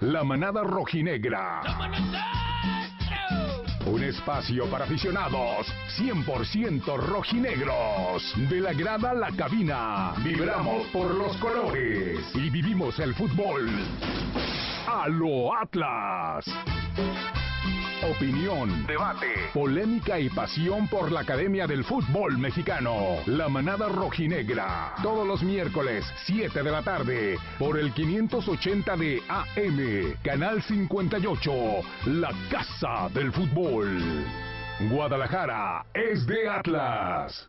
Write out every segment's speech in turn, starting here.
la manada rojinegra. Un espacio para aficionados 100% rojinegros. De la grada a la cabina. Vibramos por los colores y vivimos el fútbol a lo Atlas. Opinión, debate, polémica y pasión por la Academia del Fútbol Mexicano. La manada rojinegra. Todos los miércoles, 7 de la tarde, por el 580 de AM, Canal 58, La Casa del Fútbol. Guadalajara es de Atlas.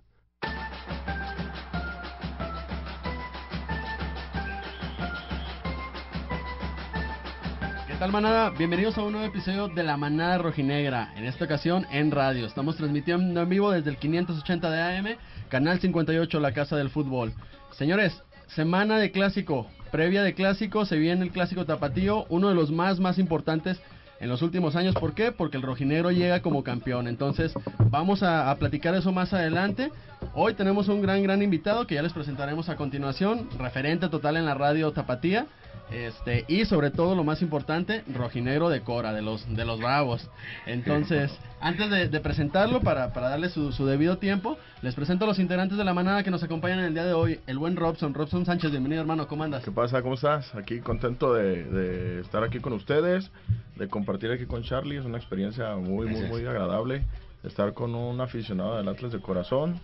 ¿Qué tal manada? Bienvenidos a un nuevo episodio de La Manada Rojinegra, en esta ocasión en radio. Estamos transmitiendo en vivo desde el 580 de AM, Canal 58, La Casa del Fútbol. Señores, semana de clásico, previa de clásico, se viene el clásico tapatío, uno de los más más importantes en los últimos años. ¿Por qué? Porque el rojinegro llega como campeón. Entonces, vamos a, a, platicar eso más adelante. Hoy tenemos un gran, gran invitado que ya les presentaremos a continuación, referente total en la radio Tapatía. Este, y sobre todo lo más importante, rojinegro de Cora, de los, de los bravos. Entonces, antes de, de presentarlo, para, para darle su, su, debido tiempo, les presento a los integrantes de la manada que nos acompañan en el día de hoy. El buen Robson, Robson Sánchez, bienvenido hermano, ¿cómo andas? ¿Qué pasa? ¿Cómo estás? Aquí contento de, de estar aquí con ustedes, de compartir aquí con Charlie, es una experiencia muy, muy, muy agradable, estar con un aficionado del Atlas de corazón.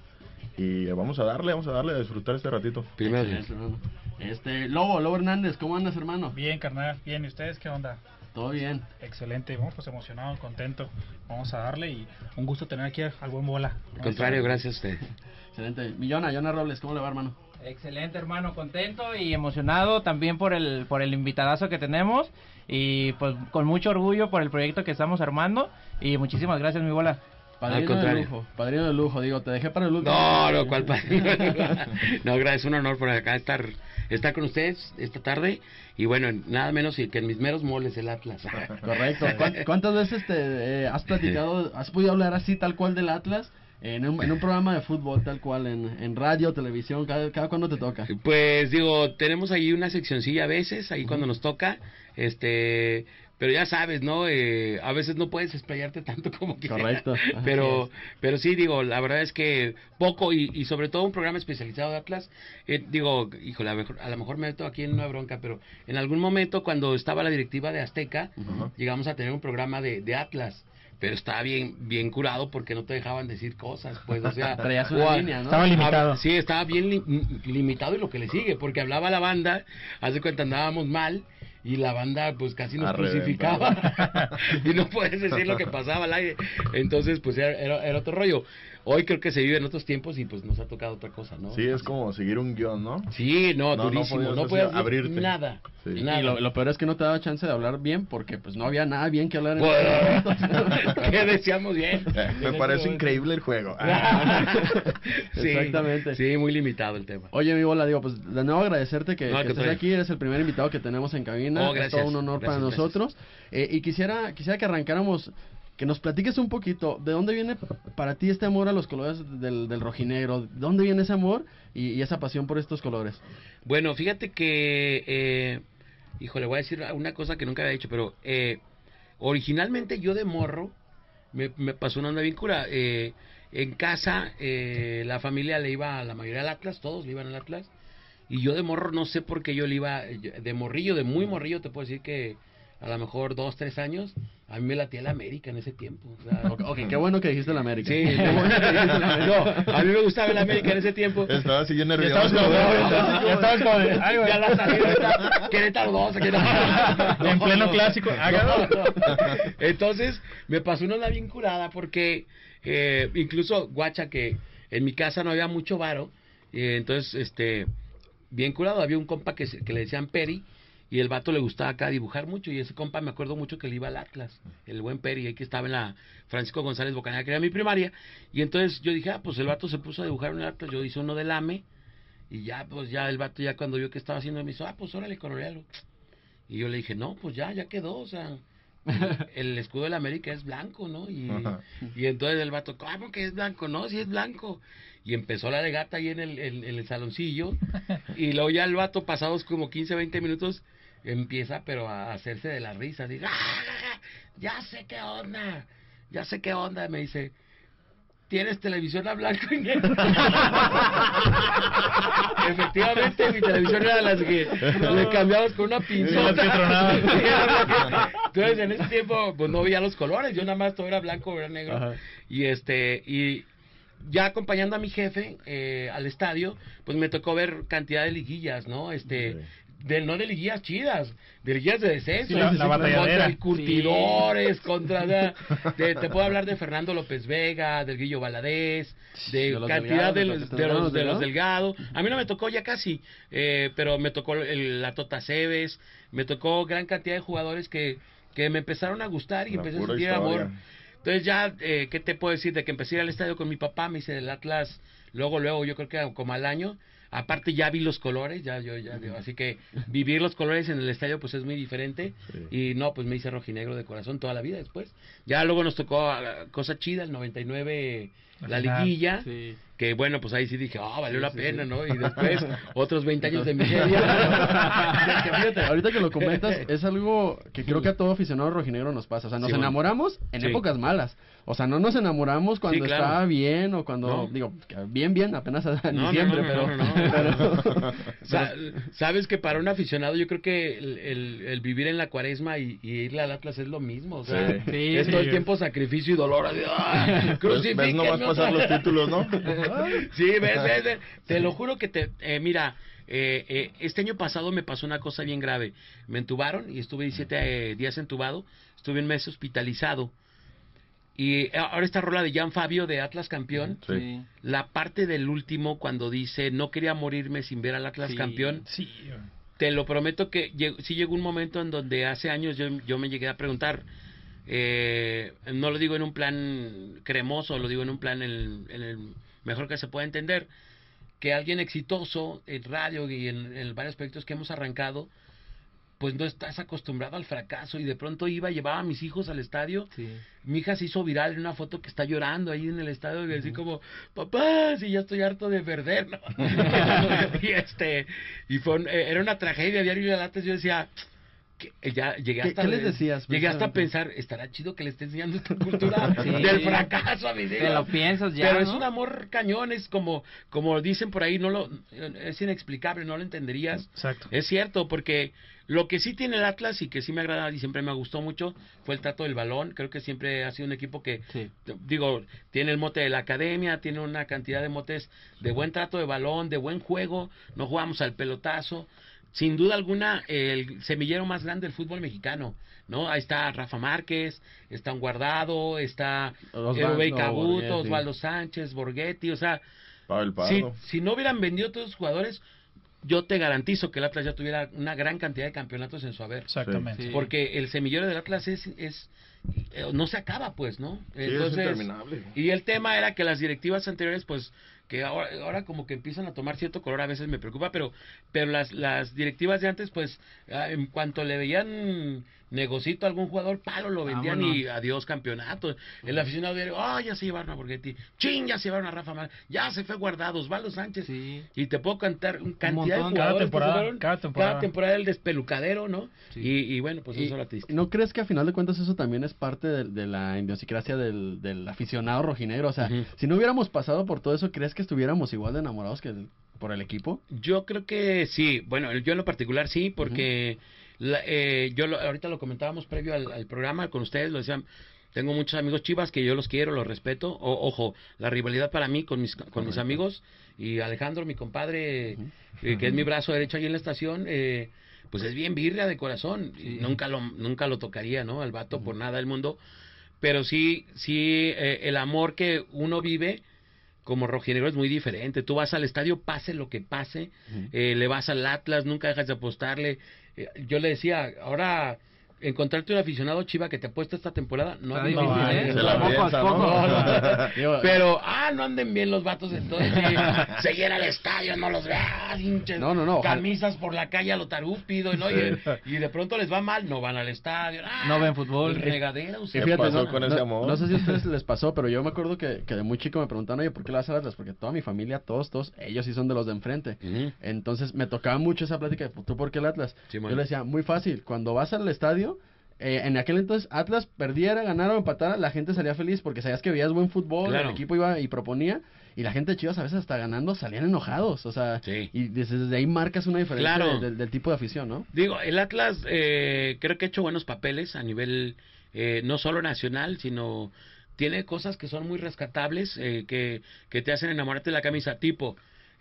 Y vamos a darle, vamos a darle a disfrutar este ratito. Primero. Este, Lobo, Lobo Hernández, ¿cómo andas, hermano? Bien, carnal, bien. ¿Y ustedes qué onda? Todo bien. Excelente, vamos pues emocionado, contento. Vamos a darle y un gusto tener aquí al buen bola. Al contrario, gracias a usted. Excelente. Millona, Yona Robles, ¿cómo le va, hermano? Excelente, hermano, contento y emocionado también por el por el invitadazo que tenemos y pues con mucho orgullo por el proyecto que estamos armando y muchísimas gracias, mi bola. Padrino de lujo, padrino de lujo, digo, te dejé para el último. No, no, ¿cuál padrino? no, gracias, un honor por acá estar, estar con ustedes esta tarde. Y bueno, nada menos que en mis meros moles el Atlas. Correcto. ¿Cuántas veces te eh, has platicado, has podido hablar así tal cual del Atlas? En un, en un programa de fútbol tal cual, en, en radio, televisión, cada, cada cuando te toca. Pues digo, tenemos ahí una seccioncilla a veces, ahí uh -huh. cuando nos toca, este, pero ya sabes, ¿no? Eh, a veces no puedes explayarte tanto como quieras. Correcto. Pero, pero sí, digo, la verdad es que poco y, y sobre todo un programa especializado de Atlas, eh, digo, híjole, a, mejor, a lo mejor me meto aquí en una bronca, pero en algún momento cuando estaba la directiva de Azteca, uh -huh. llegamos a tener un programa de, de Atlas pero estaba bien bien curado porque no te dejaban decir cosas, pues, o sea, traías una línea, ¿no? Estaba limitado. Sí, estaba bien li limitado y lo que le sigue, porque hablaba la banda, hace cuenta andábamos mal y la banda pues casi nos crucificaba. Y no puedes decir lo que pasaba al aire. Entonces pues era, era, era, otro rollo hoy creo que se vive en otros tiempos y pues nos ha tocado otra cosa no sí es como seguir un guion no sí no, no durísimo no, no puedes abrirte. nada Sí. Y, lo, lo, peor es que no te daba chance de hablar bien porque pues no había nada bien que hablar en que decíamos bien me parece increíble el juego. Sí, exactamente. sí muy limitado el tema. Oye mi bola digo pues de nuevo agradecerte que, no, que estés aquí eres el primer invitado que tenemos en cabina. Oh, gracias, es todo un honor gracias, para nosotros. Eh, y quisiera quisiera que arrancáramos que nos platiques un poquito de dónde viene para ti este amor a los colores del, rojinegro, ¿de dónde viene ese amor y, esa pasión por estos colores? Bueno, fíjate que, eh, híjole, voy a decir una cosa que nunca había dicho, pero eh, originalmente yo de morro me, pasó una onda. Eh, en casa eh, la familia le iba a la mayoría al Atlas, todos le iban al Atlas, y yo de morro no sé por qué yo le iba, de morrillo, de muy morrillo, te puedo decir que a lo mejor dos, tres años, a mí me latía la América en ese tiempo. O sea, ok, okay qué bueno que dijiste la América. Sí, qué bueno que dijiste la América. No, a mí me gustaba la América en ese tiempo. Estaba así bien nervioso. Ya estabas como, algo, ya la salida, Querétaro 2, Querétaro En pleno clásico. Entonces, me pasó una bien curada porque eh, incluso, guacha, que en mi casa no había mucho varo, eh, entonces, este, bien curado, había un compa que, que le decían Peri, y el vato le gustaba acá dibujar mucho y ese compa me acuerdo mucho que le iba al Atlas, el buen Peri, ahí que estaba en la Francisco González Bocanera, que era mi primaria, y entonces yo dije, ah, pues el vato se puso a dibujar el Atlas, yo hice uno del AME, y ya, pues ya el vato ya cuando vio que estaba haciendo, me hizo, ah, pues órale, colorealo. Y yo le dije, no, pues ya, ya quedó, o sea, el escudo de la América es blanco, ¿no? Y, y entonces el vato, ¿cómo que es blanco? No, si es blanco. Y empezó la legata ahí en el, en, en el saloncillo. Y luego ya el vato, pasados como 15, 20 minutos, empieza pero a hacerse de la risa, dice, "Ah, ya sé qué onda, ya sé qué onda, me dice, tienes televisión a blanco y negro. Efectivamente, mi televisión era las que le cambiamos con una pinzota. Entonces, en ese tiempo, pues no veía los colores, yo nada más todo era blanco o era negro. Ajá. Y este, y ya acompañando a mi jefe eh, al estadio, pues me tocó ver cantidad de liguillas, ¿no? Este, de, no de liguillas chidas, de liguillas de descenso. Sí, la- la batalladera. Contra el Curtidores, contra... la- de- te puedo hablar de Fernando López Vega, del Guillo Valadez, de, De los cantidad de de los, de los, de los Delgado. A mí no me tocó ya casi, eh, pero me tocó el- la Tota Cebes, me tocó gran cantidad de jugadores que, que me empezaron a gustar y La empecé a sentir historia. amor. Entonces ya, eh, ¿qué te puedo decir? De que empecé a ir al estadio con mi papá, me hice del Atlas, luego, luego, yo creo que como al año. Aparte ya vi los colores, ya yo ya digo, así que vivir los colores en el estadio pues es muy diferente Sí. y no, pues me hice rojinegro de corazón toda la vida después. Ya luego nos tocó ah, cosa chida, el 99 La liguilla, Sí. que bueno, pues ahí sí dije, ah, valió Sí, la sí, pena. ¿no? Y después otros 20 años de miseria. Ahorita que lo comentas, es algo que creo que a todo aficionado rojinegro nos pasa. O sea, nos enamoramos en épocas malas. O sea, no nos enamoramos cuando Sí, claro. está bien o cuando, No. digo, bien, bien, apenas a No, no, diciembre, no, pero, no, no, no. pero- Sa- Sabes que para un aficionado yo creo que el, el- el vivir en la cuaresma y, y irle al Atlas es lo mismo. O sea, Sí. Sí, es sí. todo el tiempo sacrificio y dolor. así, ¡ah! ¿Ves, ves Crucifíquenme nomás otra pasar los títulos, no? Sí, ves, ves, ves. Te lo juro que te... eh, mira, eh, eh, este año pasado me pasó una cosa bien grave. Me entubaron y estuve 17 eh, días entubado. Estuve un mes hospitalizado. Y eh, ahora esta rola de Jan Fabio de Atlas Campeón, Sí. la parte del último cuando dice no quería morirme sin ver al Atlas Sí. campeón, Sí, te lo prometo que lleg- sí llegó un momento en donde hace años yo, yo me llegué a preguntar, eh, no lo digo en un plan cremoso, lo digo en un plan en, en el mejor que se pueda entender, que alguien exitoso en radio y en, en varios proyectos que hemos arrancado, pues no estás acostumbrado al fracaso y de pronto iba, llevaba a mis hijos al estadio Sí. mi hija se hizo viral en una foto que está llorando ahí en el estadio y así como papá si ya estoy harto de perder ¿no? y este y fue eh, era una tragedia diario latas yo decía que ya llegué ¿Qué- hasta qué les decías, llegué hasta a pensar estará chido que le esté enseñando esta cultura Sí. del fracaso a mis Te hijos lo piensas ya, pero es un amor cañón es como como dicen por ahí no lo es inexplicable no lo entenderías exacto. es cierto, porque lo que sí tiene el Atlas y que sí me agrada y siempre me gustó mucho fue el trato del balón. Creo que siempre ha sido un equipo que, Sí. digo, tiene el mote de la academia, tiene una cantidad de motes de buen trato de balón, de buen juego. No jugamos al pelotazo. Sin duda alguna, el semillero más grande del fútbol mexicano. ¿no? Ahí está Rafa Márquez, está un Guardado, está Rubén Cabuto. Osvaldo Sánchez, Borghetti, o sea, si, Pardo. si no hubieran vendido todos los jugadores, yo te garantizo que el Atlas ya tuviera una gran cantidad de campeonatos en su haber. Exactamente. Sí. Porque el semillero del Atlas es, es eh, no se acaba, pues, ¿no? Sí, es interminable. y el tema era que las directivas anteriores, pues, que ahora, ahora como que empiezan a tomar cierto color, a veces me preocupa, pero, pero las, las directivas de antes, pues, ah, en cuanto le veían negocito a algún jugador, palo, lo vendían y adiós campeonato. El aficionado diario, ah, ya se llevaron a Borghetti, ching, ya se llevaron a Rafa Mar, ya se fue guardado, Osvaldo Sánchez. Sí. Y te puedo cantar un cantidad montón, de cada jugadores que temporada, fueron cada temporada. cada temporada el despelucadero, ¿no? Sí. Y, y bueno, pues Y- eso era triste. ¿No crees que a final de cuentas eso también es parte de, de la idiosincrasia del, del aficionado rojinegro? O sea, si no hubiéramos pasado por todo eso, ¿crees que estuviéramos igual de enamorados que el- por el equipo? Yo creo que sí, bueno, yo en lo particular sí, porque la- eh, yo lo- ahorita lo comentábamos previo al, al programa con ustedes, lo decían, tengo muchos amigos chivas que yo los quiero, los respeto, o, ojo, la rivalidad para mí con mis, con mis amigos y Alejandro, mi compadre, eh, que es mi brazo derecho ahí en la estación, eh, pues es bien birria de corazón, nunca lo, nunca lo tocaría, ¿no? Al vato por nada del mundo, pero sí, sí, eh, el amor que uno vive como rojinegro es muy diferente. Tú vas al estadio, pase lo que pase, eh, le vas al Atlas, nunca dejas de apostarle. Eh, yo le decía, ahora encontrarte un aficionado chiva que te apuesta esta temporada no es difícil, Pero, ah, no anden bien los vatos, entonces sí, se llena el estadio, no los veas, hinches, No, no, no, camisas por la calle a lo tarúpido, ¿no? Y, y de pronto les va mal, no van al estadio, ah, No ven fútbol. Regadera, usted. ¿Qué pasó no, con ese amor? no sé si a ustedes les pasó, pero yo me acuerdo que, que de muy chico me preguntaban, oye, ¿por qué a Atlas? Porque toda mi familia, todos, todos, ellos sí son de los de enfrente. Entonces me tocaba mucho esa plática de, ¿tú por qué el Atlas? Sí, yo le decía, muy fácil, cuando vas al estadio, eh, en aquel entonces Atlas perdiera, ganara o empatara, la gente salía feliz porque sabías que veías buen fútbol, Claro. el equipo iba y proponía, y la gente de Chivas a veces hasta ganando salían enojados, o sea, Sí. y desde, desde ahí marcas una diferencia Claro. de- del- del tipo de afición, ¿no? Digo, el Atlas eh, creo que ha hecho buenos papeles a nivel eh, no solo nacional, sino tiene cosas que son muy rescatables, eh, que, que te hacen enamorarte de la camisa, tipo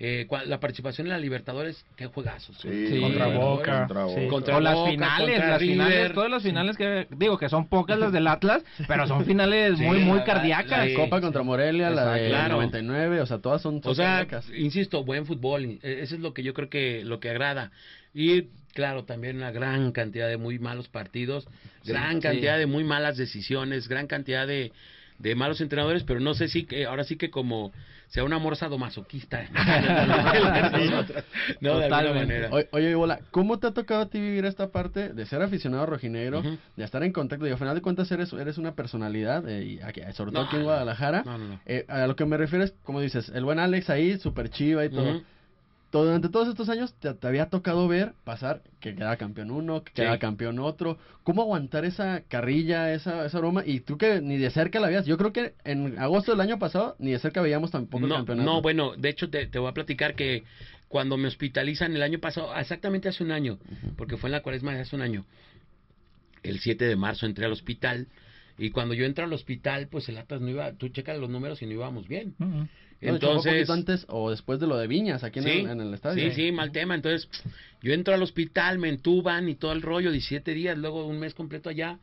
eh, cua- la participación en la Libertadores, qué juegazos. Sí, Sí. Contra Boca, Contra sí. Boca. Contra o las Boca, finales, contra las finales, River. todas las finales que digo que son pocas las del Atlas, pero son finales Sí, muy muy la- cardíacas. Sí, Copa sí. contra Morelia, la de Exacto. Claro. 99, o sea, todas son, O sea, cardíacas. insisto, buen fútbol, eh, eso es lo que yo creo que lo que agrada. Y claro, también una gran cantidad de muy malos partidos, gran sí. cantidad de muy malas decisiones, gran cantidad de, de malos entrenadores, pero no sé si que ahora sí que como sea un amor sadomasoquista. no, de alguna Totalmente. manera. Oye, Bola, ¿cómo te ha tocado a ti vivir esta parte de ser aficionado rojinegro, Ujú. de estar en contacto? Digo, al final de cuentas eres, eres una personalidad, eh, y aquí- sobre todo No, aquí en Guadalajara. No, no, no. Eh, a lo que me refiero es, como dices, el buen Alex ahí, super chiva y todo. Ujú. Todo- Durante todos estos años te, te había tocado ver pasar que quedaba campeón uno, que Sí. quedaba campeón otro. ¿Cómo aguantar esa carrilla, esa, esa aroma? Y tú que ni de cerca la veías. Yo creo que en agosto del año pasado ni de cerca veíamos tampoco el No, campeonato. no, bueno, de hecho te, te voy a platicar que cuando me hospitalizan el año pasado, exactamente hace un año, porque fue en la cuaresma de hace un año, el 7 de marzo entré al hospital y cuando yo entro al hospital, pues el Atlas no iba, tú checas los números y no íbamos bien. No, un Entonces, poquito antes o después de lo de Viñas, aquí en, sí, el, en el estadio. sí, sí, mal tema. Entonces, yo entro al hospital, me entuban y todo el rollo, 17 días, luego un mes completo allá.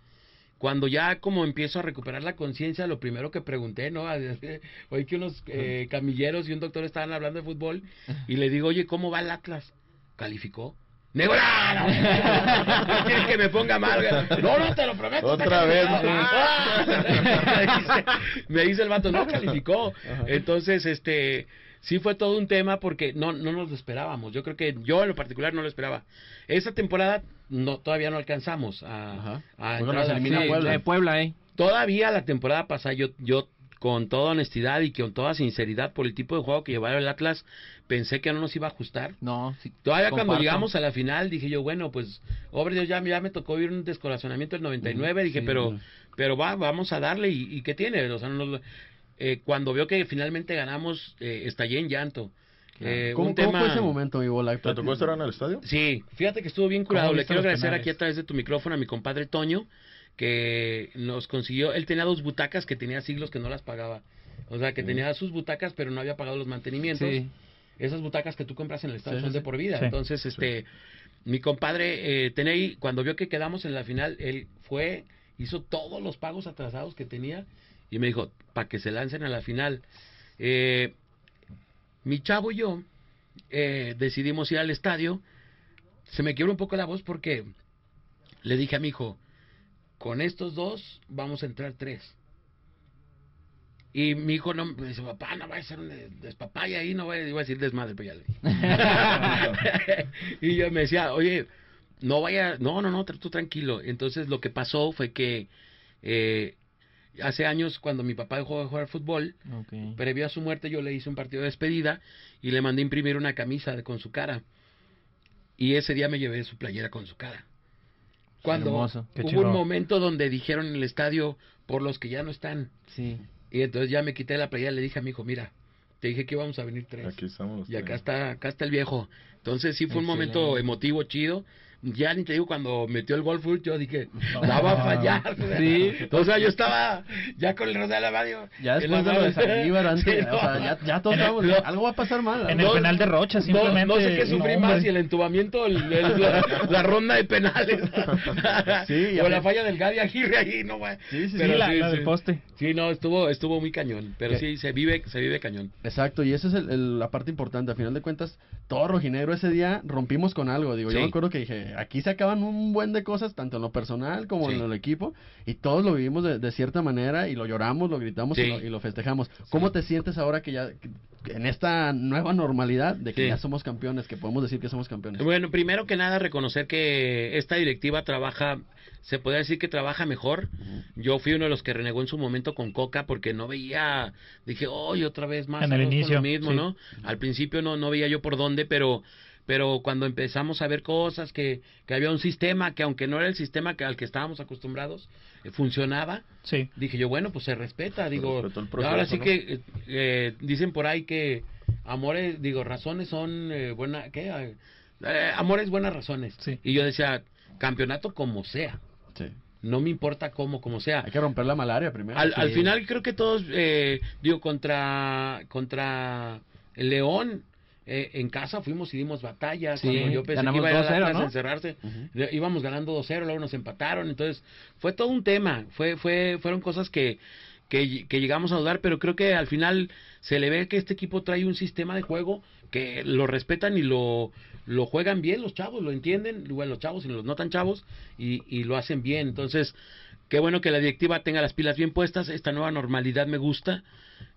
Cuando ya como empiezo a recuperar la conciencia, lo primero que pregunté, ¿no? Oí que unos eh, camilleros y un doctor estaban hablando de fútbol y le digo, oye, ¿cómo va el Atlas? ¿Calificó? ¡Nego, no, no! No quieres que me ponga mal. No, no, te lo prometo. Otra vez, me, dice, me dice el vato, no calificó. Entonces, este, sí fue todo un tema porque no, no nos lo esperábamos. Yo creo que yo en lo particular no lo esperaba. Esa temporada no, todavía no alcanzamos a, Ajá. a entrar a la. Puebla. Puebla, eh. Todavía la temporada pasada yo, yo con toda honestidad y con toda sinceridad por el tipo de juego que llevaba el Atlas, pensé que no nos iba a ajustar. No, sí, Todavía cuando llegamos a la final dije yo, bueno, pues, hombre Dios, ya, ya me tocó vivir un descorazonamiento del 99, dije, sí, pero pero va, vamos a darle y, y ¿qué tiene? O sea, no nos- eh, cuando veo que finalmente ganamos, eh, estallé en llanto. Eh, ¿Cómo, un cómo tema... fue ese momento, mi bola? ¿Te tocó estar en el estadio? Sí, fíjate que estuvo bien curado. ¿Cómo Le quiero agradecer penales? aquí a través de tu micrófono a mi compadre Toño, que nos consiguió, él tenía dos butacas que tenía siglos que no las pagaba. O sea, que tenía sus butacas, pero no había pagado los mantenimientos. Sí. Esas butacas que tú compras en el estadio Sí, son de por vida. Sí. Entonces, este, mi compadre eh, ahí, cuando vio que quedamos en la final, él fue, hizo todos los pagos atrasados que tenía y me dijo, para que se lancen a la final. Eh, mi chavo y yo eh, decidimos ir al estadio. Se me quiebra un poco la voz porque le dije a mi hijo, con estos dos vamos a entrar tres. Y mi hijo no me dice, papá, no va a ser un des- despapaya ahí, no voy a, iba a decir desmadre, pero ya le dije. y yo me decía, oye, no vaya, no, no, no, tú tranquilo. Entonces lo que pasó fue que eh, hace años cuando mi papá dejó de jugar fútbol, previo a su muerte yo le hice un partido de despedida y le mandé imprimir una camisa de- con su cara. Y ese día me llevé su playera con su cara. Cuando Hermoso. Hubo chingón. un momento donde dijeron en el estadio por los que ya no están. Sí. Y entonces ya me quité la playera y le dije a mi hijo, mira, te dije que íbamos a venir tres. Aquí estamos. Y acá tres. está, acá está el viejo. Entonces sí fue un momento emotivo, chido. Ya ni te digo, cuando metió el gol full, yo dije, la va a fallar. Sí. O sea, yo estaba ya con el rosa de la radio. Ya después de la- lo de Saldívar, antes, Sí, o sea, ya, ya todos estábamos, No. algo va a pasar mal. En ¿no? el penal de Rocha, simplemente. no sé qué sufrí no, más, si el entubamiento, el- el- la, la ronda de penales. Sí, ya o la falla del Gadi Aguirre ahí, no, güey. Sí, sí, Sí, Pero la, sí, la sí. del poste. Sí, no, estuvo, estuvo muy cañón. Pero ¿Qué? sí, se vive, se vive cañón. Exacto, y esa es el- el- la parte importante. A final de cuentas, todo rojinegro ese día rompimos con algo. Digo, yo me acuerdo que dije, porque aquí se acaban un buen de cosas, tanto en lo personal como Sí. en el equipo, y todos lo vivimos de, de cierta manera, y lo lloramos, lo gritamos y, lo, y lo festejamos. ¿Cómo te sientes ahora que ya, que- en esta nueva normalidad, de que Sí. ya somos campeones, que podemos decir que somos campeones? Bueno, primero que nada reconocer que esta directiva trabaja, se puede decir que trabaja mejor. Yo fui uno de los que renegó en su momento con Coca porque no veía, dije, hoy otra vez más En el inicio, lo mismo, sí. ¿no? Al principio no, no veía yo por dónde, pero pero cuando empezamos a ver cosas, que, que había un sistema que aunque no era el sistema que, al que estábamos acostumbrados, eh, funcionaba, Sí. dije yo, bueno, pues se respeta, digo, proceso, ahora sí ¿no? que eh, eh, dicen por ahí que amores, digo, razones son eh, buena, ¿qué? Amores buenas razones. Sí. Y yo decía, campeonato como sea, Sí. no me importa cómo, como sea. Hay que romper la malaria primero. Al, Sí. al final creo que todos, eh, digo, contra, contra el León, eh, en casa fuimos y dimos batalla. Sí, cuando yo pensé que iba a 2-0, Atlas a ¿no? encerrarse, íbamos ganando 2-0, luego nos empataron. Entonces, fue todo un tema. Fue, fue, fueron cosas que, que, que llegamos a dudar, pero creo que al final se le ve que este equipo trae un sistema de juego que lo respetan y lo, lo juegan bien los chavos, lo entienden, bueno, los chavos y los no tan chavos, y, y lo hacen bien. Entonces, qué bueno que la directiva tenga las pilas bien puestas, esta nueva normalidad me gusta.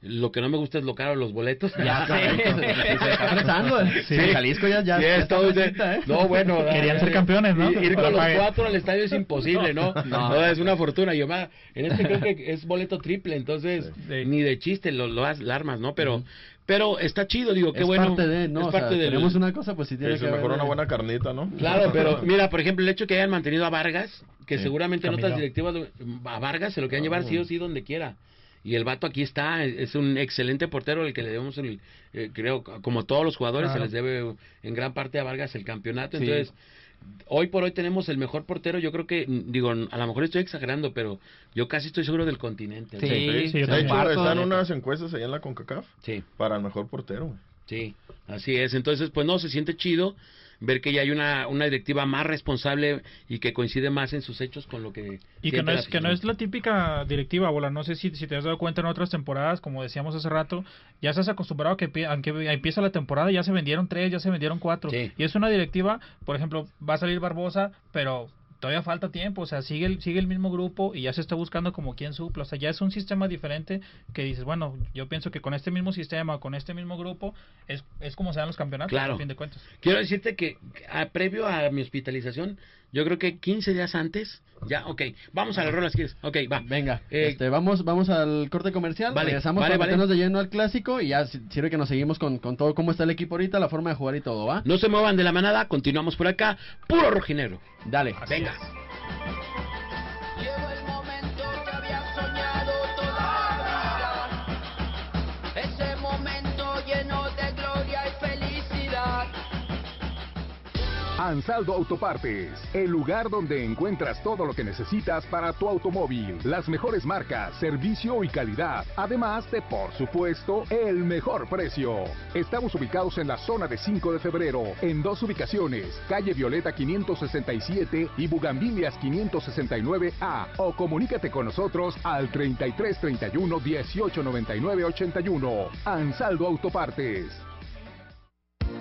Lo que no me gusta es lo caro de los boletos. Ya, se, se está apretando. ¿eh? Sí. Jalisco ya, ya, Sí, ya es está de- ¿eh? No, bueno. Querían eh, ser campeones, ¿no? Ir, con los cuatro al estadio es imposible, ¿no? No. No, es una fortuna. Yo, ma, en este creo que es boleto triple, entonces Sí. ni de chiste lo, lo armas, ¿no? Pero, pero está chido, digo, qué es bueno. parte de, ¿no? Es O sea, parte del- tenemos una cosa, pues sí tiene Es que mejor haber- una buena carnita, ¿no? Claro, pero mira, por ejemplo, el hecho que hayan mantenido a Vargas, que Sí, seguramente en otras directivas, a Vargas se lo quieren llevar sí o sí donde quiera. Y el vato aquí está, es un excelente portero el que le debemos, el, eh, creo, como todos los jugadores, Claro. se les debe en gran parte a Vargas el campeonato. Sí. Entonces, hoy por hoy tenemos el mejor portero, yo creo que, digo, a lo mejor estoy exagerando, pero yo casi estoy seguro del continente. Sí, sí, de hecho, Marco, están unas encuestas ahí en la CONCACAF Sí. para el mejor portero. Sí, así es. Entonces, pues no, se siente chido ver que ya hay una, una directiva más responsable y que coincide más en sus hechos con lo que... Y que no, es, que no es la típica directiva, bola. No sé si, si te has dado cuenta en otras temporadas, como decíamos hace rato, ya estás acostumbrado a que aunque empieza la temporada, ya se vendieron tres, ya se vendieron cuatro. Sí. Y es una directiva, por ejemplo, va a salir Barbosa, pero todavía falta tiempo. O sea, sigue el, sigue el mismo grupo y ya se está buscando como quien supla. O sea, ya es un sistema diferente que dices, bueno, yo pienso que con este mismo sistema, con este mismo grupo, es, es como se dan los campeonatos, Claro. a fin de cuentas. Quiero decirte que a- previo a mi hospitalización, yo creo que 15 días antes, ya, ok, vamos a las rolas, ¿quieres? Ok, va. Venga, Eh, este, vamos, vamos al corte comercial, Vale, regresamos vale, para vale. meternos de lleno al clásico y ya si- sirve que nos seguimos con, con todo cómo está el equipo ahorita, la forma de jugar y todo, ¿va? No se muevan de la manada, continuamos por acá, puro rojinero. Dale. Venga. Ansaldo Autopartes, el lugar donde encuentras todo lo que necesitas para tu automóvil, las mejores marcas, servicio y calidad, además de, por supuesto, el mejor precio. Estamos ubicados en la zona de 5 de febrero, en dos ubicaciones, calle Violeta 567 y Bugambilias 569A, o comunícate con nosotros al 33 31 18 99 81. Ansaldo Autopartes.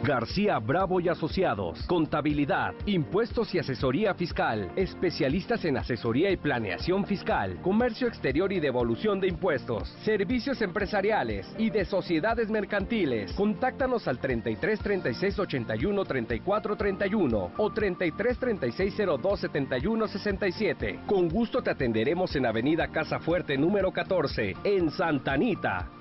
García Bravo y Asociados, Contabilidad, Impuestos y Asesoría Fiscal, especialistas en asesoría y planeación fiscal, comercio exterior y devolución de impuestos, servicios empresariales y de sociedades mercantiles. Contáctanos al 33 36 81 34 31 o 33 36 02 71 67. Con gusto te atenderemos en Avenida Casa Fuerte número 14, en Santa Anita.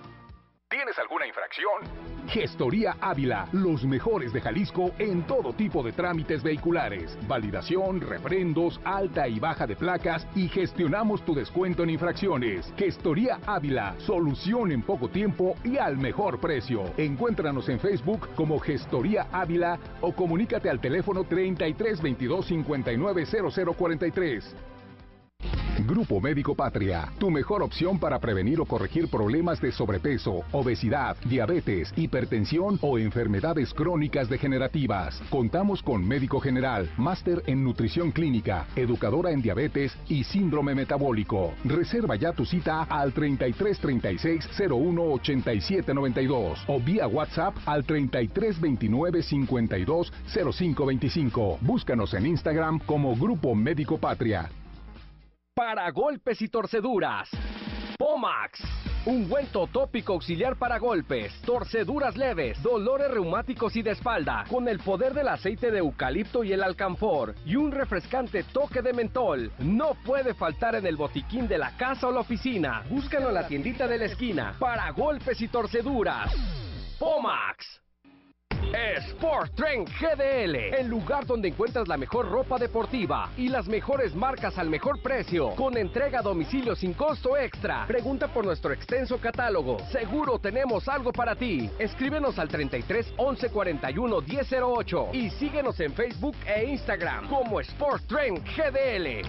¿Tienes alguna infracción? Gestoría Ávila, los mejores de Jalisco en todo tipo de trámites vehiculares, validación, refrendos, alta y baja de placas y gestionamos tu descuento en infracciones. Gestoría Ávila, solución en poco tiempo y al mejor precio. Encuéntranos en Facebook como Gestoría Ávila o comunícate al teléfono 33 22 59 00 43. Grupo Médico Patria, tu mejor opción para prevenir o corregir problemas de sobrepeso, obesidad, diabetes, hipertensión o enfermedades crónicas degenerativas. Contamos con médico general, máster en nutrición clínica, educadora en diabetes y síndrome metabólico. Reserva ya tu cita al 3336 01 87 92 o vía WhatsApp al 3329 52 05 25. Búscanos en Instagram como Grupo Médico Patria. Para golpes y torceduras. Pomax. Ungüento tópico auxiliar para golpes, torceduras leves, dolores reumáticos y de espalda, con el poder del aceite de eucalipto y el alcanfor, y un refrescante toque de mentol. No puede faltar en el botiquín de la casa o la oficina. Búscalo en la tiendita de la esquina. Para golpes y torceduras. Pomax. Sport Trend GDL, el lugar donde encuentras la mejor ropa deportiva y las mejores marcas al mejor precio, con entrega a domicilio sin costo extra. Pregunta por nuestro extenso catálogo. Seguro tenemos algo para ti. Escríbenos al 33 11 41 1008 y síguenos en Facebook e Instagram como Sport Trend GDL.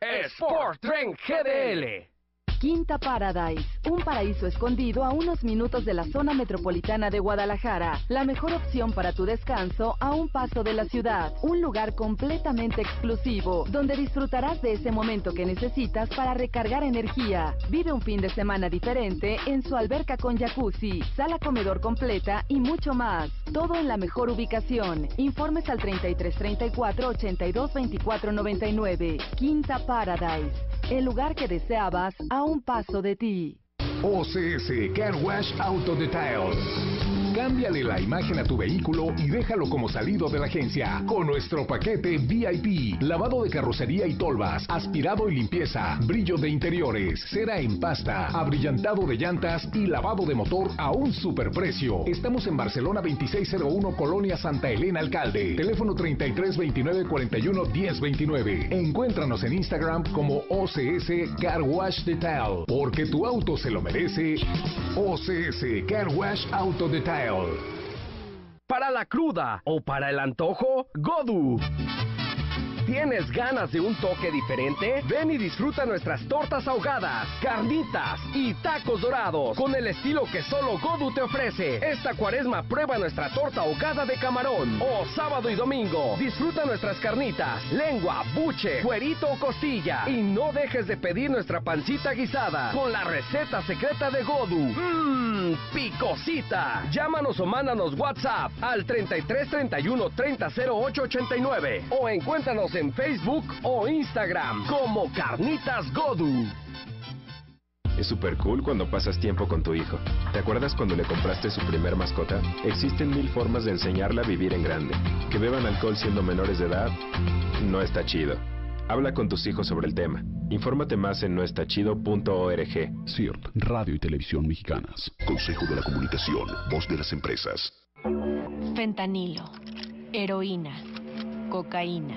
Sport Trend GDL. Quinta Paradise, un paraíso escondido a unos minutos de la zona metropolitana de Guadalajara. La mejor opción para tu descanso a un paso de la ciudad. Un lugar completamente exclusivo, donde disfrutarás de ese momento que necesitas para recargar energía. Vive un fin de semana diferente en su alberca con jacuzzi, sala comedor completa y mucho más. Todo en la mejor ubicación. Informes al 3334 82 24 99. Quinta Paradise, el lugar que deseabas a un paso de ti. OCS Car Wash Auto Details. Cámbiale la imagen a tu vehículo y déjalo como salido de la agencia. Con nuestro paquete VIP, lavado de carrocería y tolvas, aspirado y limpieza, brillo de interiores, cera en pasta, abrillantado de llantas y lavado de motor a un superprecio. Estamos en Barcelona 2601 Colonia Santa Elena Alcalde. Teléfono 33 29 41 10 29. Encuéntranos en Instagram como OCS Car Wash Detail. Porque tu auto se lo merece. OCS Car Wash Auto Detail. Para la cruda o para el antojo, Godu. ¿Tienes ganas de un toque diferente? Ven y disfruta nuestras tortas ahogadas, carnitas y tacos dorados con el estilo que solo Godu te ofrece. Esta cuaresma prueba nuestra torta ahogada de camarón. O sábado y domingo, disfruta nuestras carnitas, lengua, buche, cuerito o costilla. Y no dejes de pedir nuestra pancita guisada con la receta secreta de Godu. Mmm, picosita. Llámanos o mándanos WhatsApp al 33 31 30 08 89 o encuéntranos en Facebook o Instagram como Carnitas Godu. Es super cool cuando pasas tiempo con tu hijo. ¿Te acuerdas cuando le compraste su primer mascota? Existen mil formas de enseñarla a vivir en grande. Que beban alcohol siendo menores de edad no está chido. Habla con tus hijos sobre el tema. Infórmate más en noestachido.org. CIRT, Radio y Televisión Mexicanas. Consejo de la Comunicación, voz de las empresas. Fentanilo, heroína, cocaína,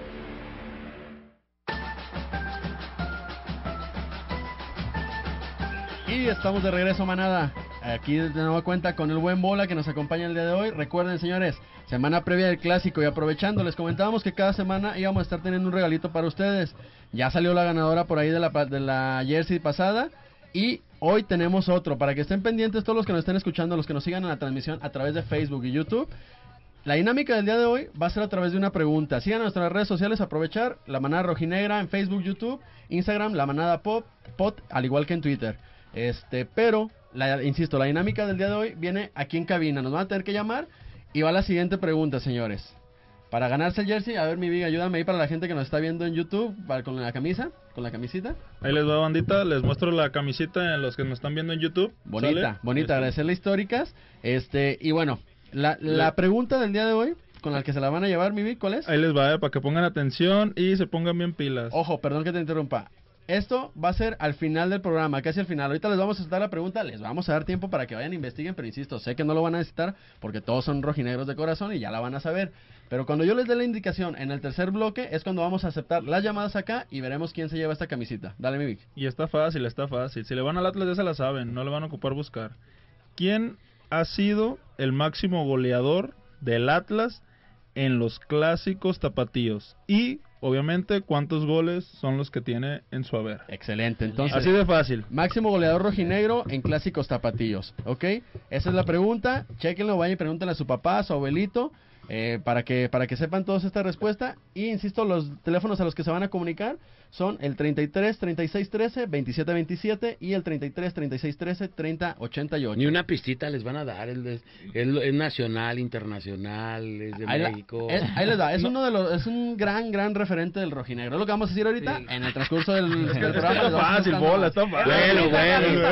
Y estamos de regreso, manada. Aquí de nueva cuenta con el buen Bola que nos acompaña el día de hoy. Recuerden, señores, semana previa del clásico y aprovechando, les comentábamos que cada semana íbamos a estar teniendo un regalito para ustedes. Ya salió la ganadora por ahí de la, de la jersey pasada y hoy tenemos otro. Para que estén pendientes todos los que nos estén escuchando, los que nos sigan en la transmisión a través de Facebook y YouTube. La dinámica del día de hoy va a ser a través de una pregunta. Sigan nuestras redes sociales, aprovechar la manada rojinegra en Facebook, YouTube, Instagram, la manada pop, pot, al igual que en Twitter. Este, pero, la, insisto, la dinámica del día de hoy viene aquí en cabina. Nos van a tener que llamar y va la siguiente pregunta, señores. Para ganarse el jersey, a ver, mi vida, ayúdame ahí para la gente que nos está viendo en YouTube, para, con la camisa, con la camisita. Ahí les va, bandita, les muestro la camisita en los que nos están viendo en YouTube. Bonita, ¿Sale? bonita, Este, agradecerle históricas. Este, y bueno, la, la pregunta del día de hoy, con la que se la van a llevar, mi Vic, ¿cuál es? Ahí les va, eh, para que pongan atención y se pongan bien pilas. Ojo, perdón que te interrumpa. Esto va a ser al final del programa, casi al final. Ahorita les vamos a dar la pregunta, les vamos a dar tiempo para que vayan e investiguen, pero insisto, sé que no lo van a necesitar porque todos son rojinegros de corazón y ya la van a saber. Pero cuando yo les dé la indicación en el tercer bloque es cuando vamos a aceptar las llamadas acá y veremos quién se lleva esta camisita. Dale, mi Vic. Y está fácil, está fácil. Si le van al Atlas ya se la saben, no le van a ocupar buscar. ¿Quién ha sido el máximo goleador del Atlas en los clásicos tapatíos? Y, obviamente, cuántos goles son los que tiene en su haber. Excelente, entonces. Así de fácil. Máximo goleador rojinegro en clásicos tapatillos, ¿ok? Esa es la pregunta. Chequenlo, vayan y pregúntenle a su papá, a su abuelito, eh, para, que, para que sepan todos esta respuesta. Y insisto, los teléfonos a los que se van a comunicar son el 33 36 13 27 27 y el 33 36 13 30 88. Ni una pistita les van a dar. El de- el- es nacional, internacional, es de Ahí, la- México. es- ahí les da, es uno de los, es un gran, gran referente del rojinegro. Es lo que vamos a decir ahorita en el transcurso del, del programa. está fácil, bola, está fácil. Bueno, bueno.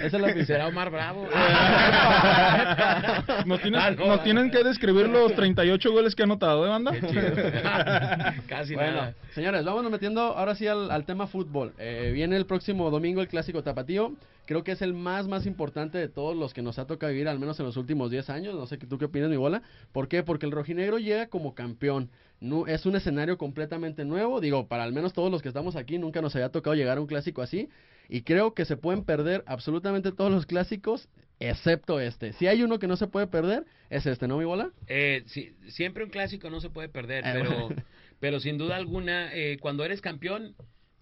Esa es la pista. ¿Será Omar Bravo? Nos tienen, Ah, no, nos tienen que describir los 38 goles que ha anotado, ¿eh, banda? Casi Bueno, nada. señores, vámonos metiendo ahora sí al, al tema fútbol. Eh, viene el próximo domingo el clásico tapatío. Creo que es el más, más importante de todos los que nos ha tocado vivir, al menos en los últimos 10 años. No sé qué tú qué opinas, mi bola. ¿Por qué? Porque el rojinegro llega como campeón. No, es un escenario completamente nuevo. Digo, para al menos todos los que estamos aquí, nunca nos había tocado llegar a un clásico así. Y creo que se pueden perder absolutamente todos los clásicos, excepto este. Si hay uno que no se puede perder, es este, ¿no, mi bola? Eh, sí, siempre un clásico no se puede perder, Eh, pero, bueno. pero sin duda alguna, eh, cuando eres campeón,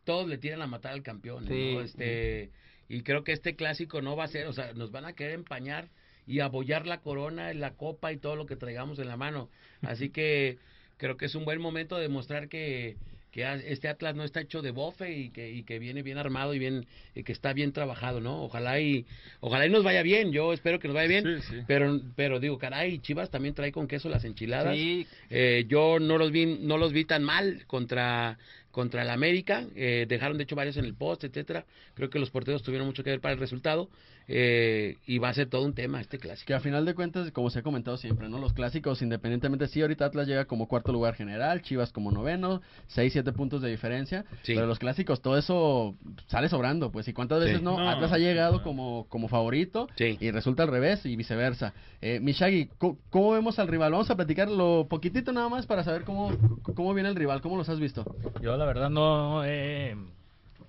todos le tiran a matar al campeón. Sí. ¿no? Este, y creo que este clásico no va a ser, o sea, nos van a querer empañar y abollar la corona, la copa y todo lo que traigamos en la mano. Así que creo que es un buen momento de mostrar que, que este Atlas no está hecho de bofe y que, y que viene bien armado y bien y que está bien trabajado, ¿no? Ojalá y ojalá y nos vaya bien. Yo espero que nos vaya bien. Sí, sí. Pero pero digo, caray, Chivas también trae con queso las enchiladas. Sí. Eh, yo no los vi no los vi tan mal contra contra el América, eh, dejaron de hecho varios en el post, etcétera. Creo que los porteros tuvieron mucho que ver para el resultado eh, y va a ser todo un tema este clásico. Que a final de cuentas, como se ha comentado siempre, ¿no? Los clásicos, independientemente, sí, ahorita Atlas llega como cuarto lugar general, Chivas como noveno, seis, siete puntos de diferencia. Sí. Pero los clásicos, todo eso sale sobrando, pues. ¿Y cuántas veces Sí. no? No, Atlas ha llegado no. como, como favorito Sí. y resulta al revés y viceversa. Eh, Mishagi, ¿cómo, cómo vemos al rival? Vamos a platicarlo poquitito nada más para saber cómo, cómo viene el rival, cómo los has visto. Yo la verdad no, eh,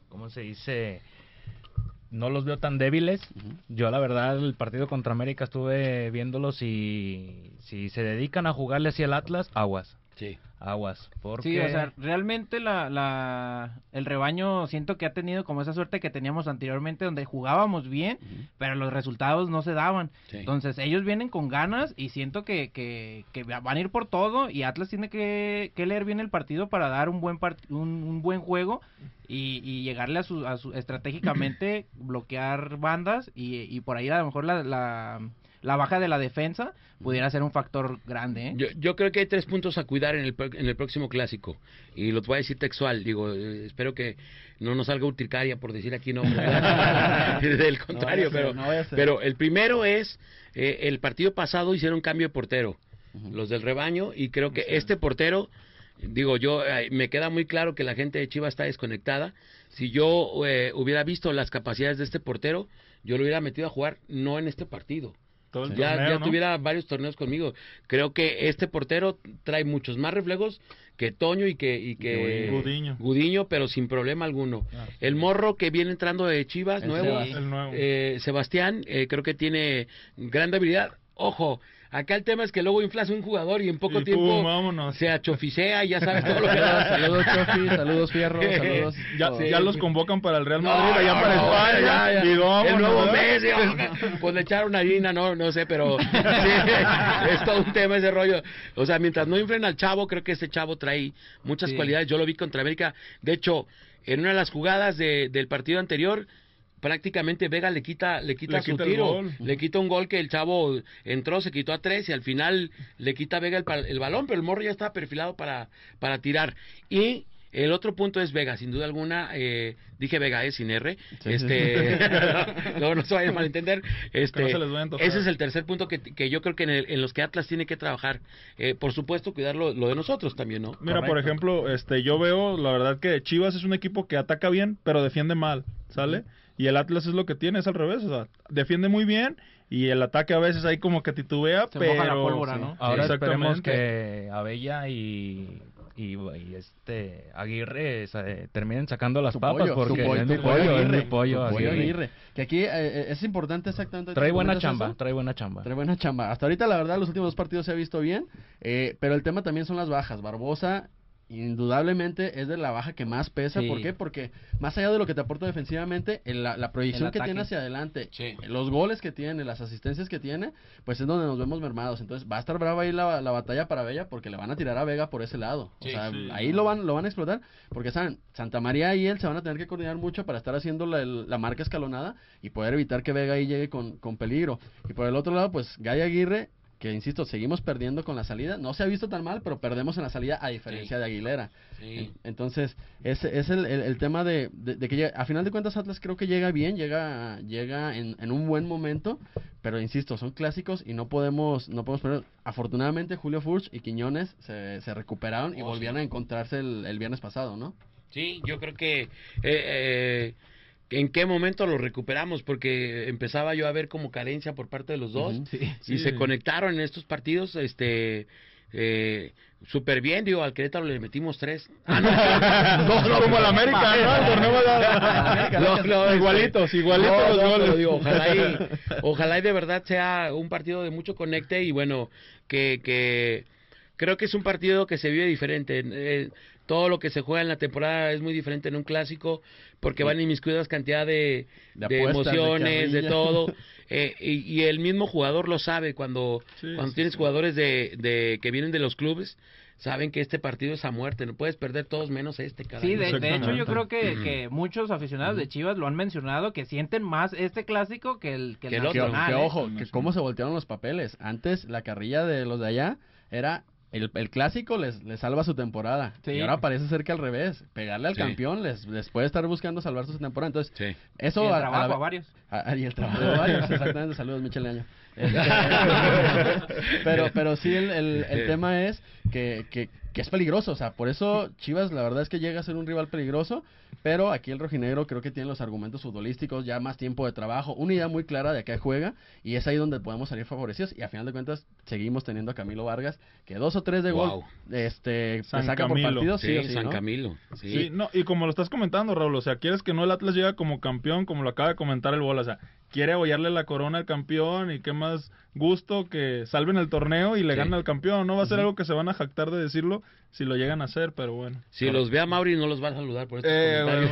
¿cómo se dice? No los veo tan débiles. Yo la verdad el partido contra América estuve viéndolos y si se dedican a jugarle hacia el Atlas, aguas, Sí. aguas. Porque Sí, o sea, realmente la, la, el rebaño siento que ha tenido como esa suerte que teníamos anteriormente donde jugábamos bien, pero los resultados no se daban. Sí. Entonces ellos vienen con ganas y siento que, que, que van a ir por todo y Atlas tiene que, que leer bien el partido para dar un buen part- un, un buen juego y, y llegarle a su, a su estratégicamente bloquear bandas y, y por ahí a lo mejor la, la, la baja de la defensa pudiera ser un factor grande. ¿eh? Yo, yo creo que hay tres puntos a cuidar en el, en el próximo clásico. Y los voy a decir textual. Digo, eh, espero que no nos salga urticaria por decir aquí no. Del contrario, No ser, no pero el primero es, eh, el partido pasado hicieron cambio de portero, los del rebaño, y creo que este portero, digo, yo eh, me queda muy claro que la gente de Chivas está desconectada. Si yo eh, hubiera visto las capacidades de este portero, yo lo hubiera metido a jugar no en este partido. Todo el ya, torneo, ya ¿no? tuviera varios torneos conmigo. Creo que este portero trae muchos más reflejos que Toño y que, y que Gudiño. Gudiño, pero sin problema alguno. El morro que viene entrando de Chivas, El nuevo, Sebas. El nuevo. eh, Sebastián, eh, creo que tiene gran habilidad. Ojo, acá el tema es que luego inflas un jugador y en poco Y tiempo pum, vámonos. se achoficea y ya sabes todo lo que da. Saludos, Chofi, saludos, Fierro, saludos. Ya, los convocan para el Real No, Madrid, allá no, para no, España. ya, ya. Y vámonos, el nuevo ¿verdad? Messi, pues le echaron harina, no, no sé, pero sí, es todo un tema ese rollo. O sea, mientras no inflen al chavo, creo que ese chavo trae muchas Sí. cualidades. Yo lo vi contra América. De hecho, en una de las jugadas de- del partido anterior, prácticamente Vega le quita le quita Le su quita tiro, gol. le quita un gol que el chavo entró, se quitó a tres y al final le quita a Vega el, el balón, pero el morro ya estaba perfilado para, para tirar. Y El otro punto es Vega, sin duda alguna, eh, dije Vega es sin R, Sí, este, sí. no, no se vayan a malentender, este, no se les vaya a antojar. ese es el tercer punto que, que yo creo que en, el- en los que Atlas tiene que trabajar, Eh, por supuesto cuidar lo, lo de nosotros también, ¿no? Mira, por ejemplo, este, yo veo, la verdad que Chivas es un equipo que ataca bien, pero defiende mal, ¿sale? Y el Atlas es lo que tiene, es al revés, o sea, defiende muy bien y el ataque a veces ahí como que titubea, Se pero... moja la pólvora, ¿no? Ahora esperemos que Abella y, y, y este Aguirre eh, terminen sacando las Tu papas pollo, porque pollo, es mi pollo, es Aguirre, mi pollo, tu pollo Aguirre. Aguirre. Que aquí eh, es importante exactamente. Trae buena ¿comentas chamba, eso? trae buena chamba. Trae buena chamba. Hasta ahorita, la verdad, los últimos dos partidos se ha visto bien. eh, pero el tema también son las bajas. Barbosa, indudablemente, es de la baja que más pesa. Sí. ¿Por qué? Porque más allá de lo que te aporta defensivamente, el- la, la proyección El que tiene hacia adelante, los goles que tiene, las asistencias que tiene, pues es donde nos vemos mermados. Entonces va a estar brava ahí la, la batalla para Vega porque le van a tirar a Vega por ese lado. Sí, o sea, sí. ahí lo van, lo van a explotar porque saben, Santa María y él se van a tener que coordinar mucho para estar haciendo la, la marca escalonada y poder evitar que Vega ahí llegue con, con peligro. Y por el otro lado, pues Gay Aguirre, que insisto, seguimos perdiendo con la salida. No se ha visto tan mal, pero perdemos en la salida a diferencia de Aguilera. Sí. Entonces, ese es el, el- el tema de, de- de que llega- a final de cuentas Atlas creo que llega bien, llega llega en, en un buen momento, pero insisto, son clásicos y no podemos no podemos perder. Afortunadamente Julio Furch y Quiñones se, se recuperaron y Oh, volvieron a encontrarse el, el viernes pasado, ¿no? Sí, yo creo que eh, eh, en qué momento lo recuperamos porque empezaba yo a ver como carencia por parte de los dos Ujú. y Sí. se conectaron en estos partidos este eh, súper bien digo al Querétaro le metimos tres Ah, No, no, como el América, ¿no? El torneo igualitos, igualitos No, los no, goles. pero digo, ojalá y, ojalá y de verdad sea un partido de mucho conecte y bueno, que, que creo que es un partido que se vive diferente. Eh, todo lo que se juega en la temporada es muy diferente en un clásico porque van inmiscuidas cantidad de, De de apuestas, de emociones, de, todo. Eh, y, y el mismo jugador lo sabe cuando, Sí, cuando sí, tienes sí. jugadores de, de que vienen de los clubes. Saben que este partido es a muerte, no puedes perder todos menos este, caray. Sí, de, de hecho yo creo que, que muchos aficionados de Chivas lo han mencionado, que sienten más este clásico que el, que el Que el otro. Que, nacional, que ¿eh? ojo, que cómo se voltearon los papeles. Antes la carrilla de los de allá era el, el clásico les, les salva su temporada. Sí. Y ahora parece ser que al revés. Pegarle al Sí. campeón les, les puede estar buscando salvar su temporada. Entonces, Sí. eso Y el a- a trabajo la- a varios. Ah, y el trabajo de varios, exactamente. Saludos, Michel Leaño. Este, pero, pero sí, el, el, el tema es que, que, que es peligroso. O sea, por eso Chivas, la verdad es que llega a ser un rival peligroso. Pero aquí el rojinegro creo que tiene los argumentos futbolísticos, ya más tiempo de trabajo, una idea muy clara de a qué juega. Y es ahí donde podemos salir favorecidos. Y a final de cuentas, seguimos teniendo a Camilo Vargas, que dos o tres de gol Wow. este, te San saca por Camilo. partido, sí, Sí, o sí, San ¿no? Camilo. Sí. Sí, no, y como lo estás comentando, Raúl, o sea, quieres que no el Atlas llega como campeón, como lo acaba de comentar el Bola, o sea, quiere abollarle la corona al campeón y qué más gusto que salven el torneo y le Sí. ganen al campeón. No va a ser algo que se van a jactar de decirlo si lo llegan a hacer, pero bueno. Si los ve a Mauri no los va a saludar por estos Eh, comentarios.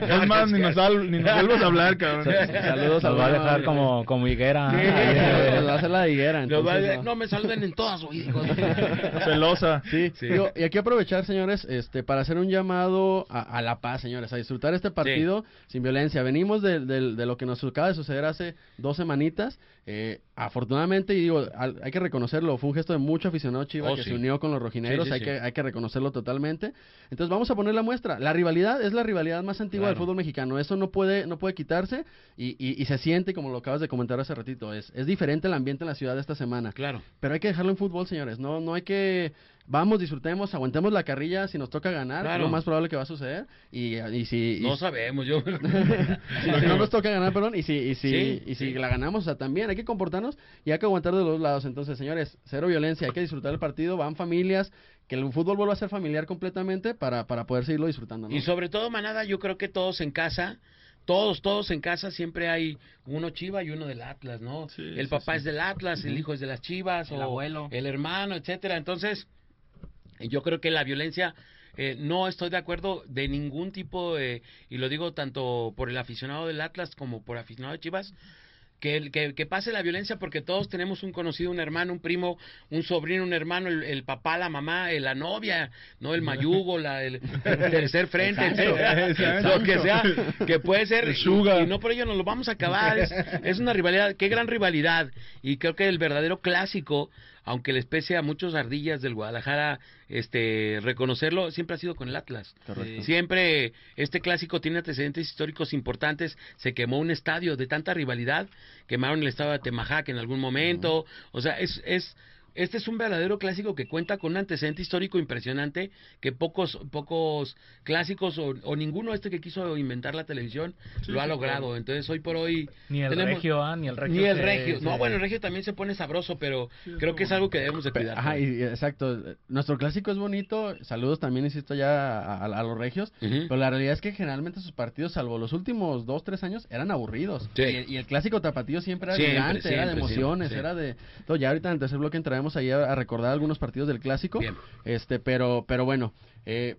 bueno. es más, ni nos, sal- ni nos vuelvas a hablar, cabrón. Saludos Nos va a Mauri. dejar como, como higuera. Sí, nos va a hacer la higuera. Entonces, no. no me saluden en todas sus hijos. Celosa. Sí, Sí. digo, y aquí aprovechar, señores, este, para hacer un llamado a, a la paz, señores, a disfrutar este partido sin violencia. Venimos de, de- de lo que nos acaba de suceder hace dos semanitas. Eh, afortunadamente, y digo, al- hay que reconocerlo, fue un gesto de mucho aficionado Chiva Oh, que sí. se unió con los Sí, sí, hay. Que, hay que reconocerlo totalmente. Entonces vamos a poner la muestra. La rivalidad es la rivalidad más antigua del fútbol mexicano. Eso no puede, no puede quitarse y, y- y se siente, como lo acabas de comentar hace ratito, es, es diferente el ambiente en la ciudad esta semana. Claro. Pero hay que dejarlo en fútbol, señores. No, no hay que. Vamos, disfrutemos, aguantemos la carrilla si nos toca ganar. Claro. Es lo más probable que va a suceder. Y, y si. y- No sabemos, yo. si, si no nos toca ganar, perdón. Y si, y si, Sí, y si sí. la ganamos, o sea, también hay que comportarnos y hay que aguantar de los dos lados. Entonces, señores, cero violencia. Hay que disfrutar el partido. Van familias. Que el fútbol vuelva a ser familiar completamente para, para poder seguirlo disfrutando. ¿no? Y sobre todo, Manada, yo creo que todos en casa, todos, todos en casa, siempre hay uno Chiva y uno del Atlas, ¿no? Sí, el sí, papá sí. es del Atlas, el hijo es de las Chivas, El o abuelo. el hermano, etcétera. Entonces, yo creo que la violencia, eh, no estoy de acuerdo de ningún tipo, eh, y lo digo tanto por el aficionado del Atlas como por aficionado de Chivas, que, que, que pase la violencia porque todos tenemos un conocido, un hermano, un primo, un sobrino, un hermano, el, el papá, la mamá, eh, la novia, no el mayugo, la, el, el tercer frente, Exacto. lo que sea, que puede ser, y, no por ello nos lo vamos a acabar, es, es una rivalidad, qué gran rivalidad, y creo que el verdadero clásico aunque les pese a muchos ardillas del Guadalajara este reconocerlo, siempre ha sido con el Atlas. Correcto. Siempre este clásico tiene antecedentes históricos importantes. Se quemó un estadio de tanta rivalidad, quemaron el estadio de Temajac en algún momento. O sea, es, es este es un verdadero clásico que cuenta con un antecedente histórico impresionante que pocos pocos clásicos o, o ninguno este que quiso inventar la televisión Sí, lo ha sí, logrado. claro. Entonces hoy por hoy Ni el tenemos- regio, ah, ni el regio Ni el se- regio. No, se- bueno, el regio también se pone sabroso, pero creo que es algo que debemos de cuidar. Ajá, y, exacto. Nuestro clásico es bonito. Saludos también, insisto, ya a, a- a los regios. Pero la realidad es que generalmente sus partidos, salvo los últimos dos, tres años, eran aburridos. Sí. Y, y el clásico tapatío siempre era Siempre, vibrante, era de emociones, siempre, sí. era de... todo. ya ahorita en el tercer bloque entraremos ahí a, a recordar algunos partidos del clásico. Este, pero, pero bueno, eh,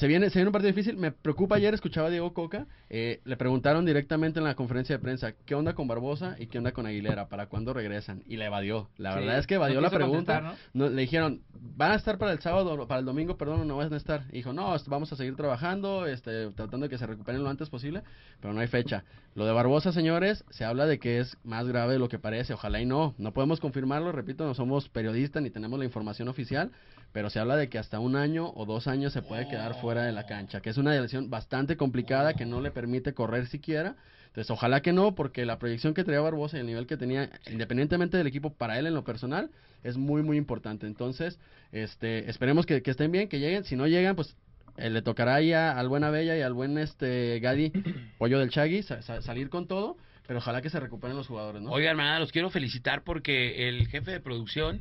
se viene, se viene un partido difícil. Me preocupa ayer, escuchaba a Diego Coca. eh, le preguntaron directamente en la conferencia de prensa qué onda con Barbosa y qué onda con Aguilera, para cuándo regresan. Y la evadió. La Sí, verdad es que evadió no la pregunta. No, le dijeron, van a estar para el sábado, para el domingo, perdón, no van a estar. Y dijo, no, vamos a seguir trabajando, este, tratando de que se recuperen lo antes posible, pero no hay fecha. Lo de Barbosa, señores, se habla de que es más grave de lo que parece. Ojalá y no. No podemos confirmarlo, repito, no somos periodistas ni tenemos la información oficial, pero se habla de que hasta un año o dos años se puede quedar fuera de la cancha, que es una lesión bastante complicada que no le permite correr siquiera. Entonces, ojalá que no, porque la proyección que traía Barbosa y el nivel que tenía, independientemente del equipo, para él en lo personal, es muy, muy importante. Entonces, este, esperemos que, que estén bien, que lleguen. Si no llegan, pues eh, le tocará ahí a- al buen Abella y al buen este Gadi, pollo del Chagui, sa- sa- salir con todo, pero ojalá que se recuperen los jugadores, ¿no? Oigan, hermana, los quiero felicitar porque el jefe de producción,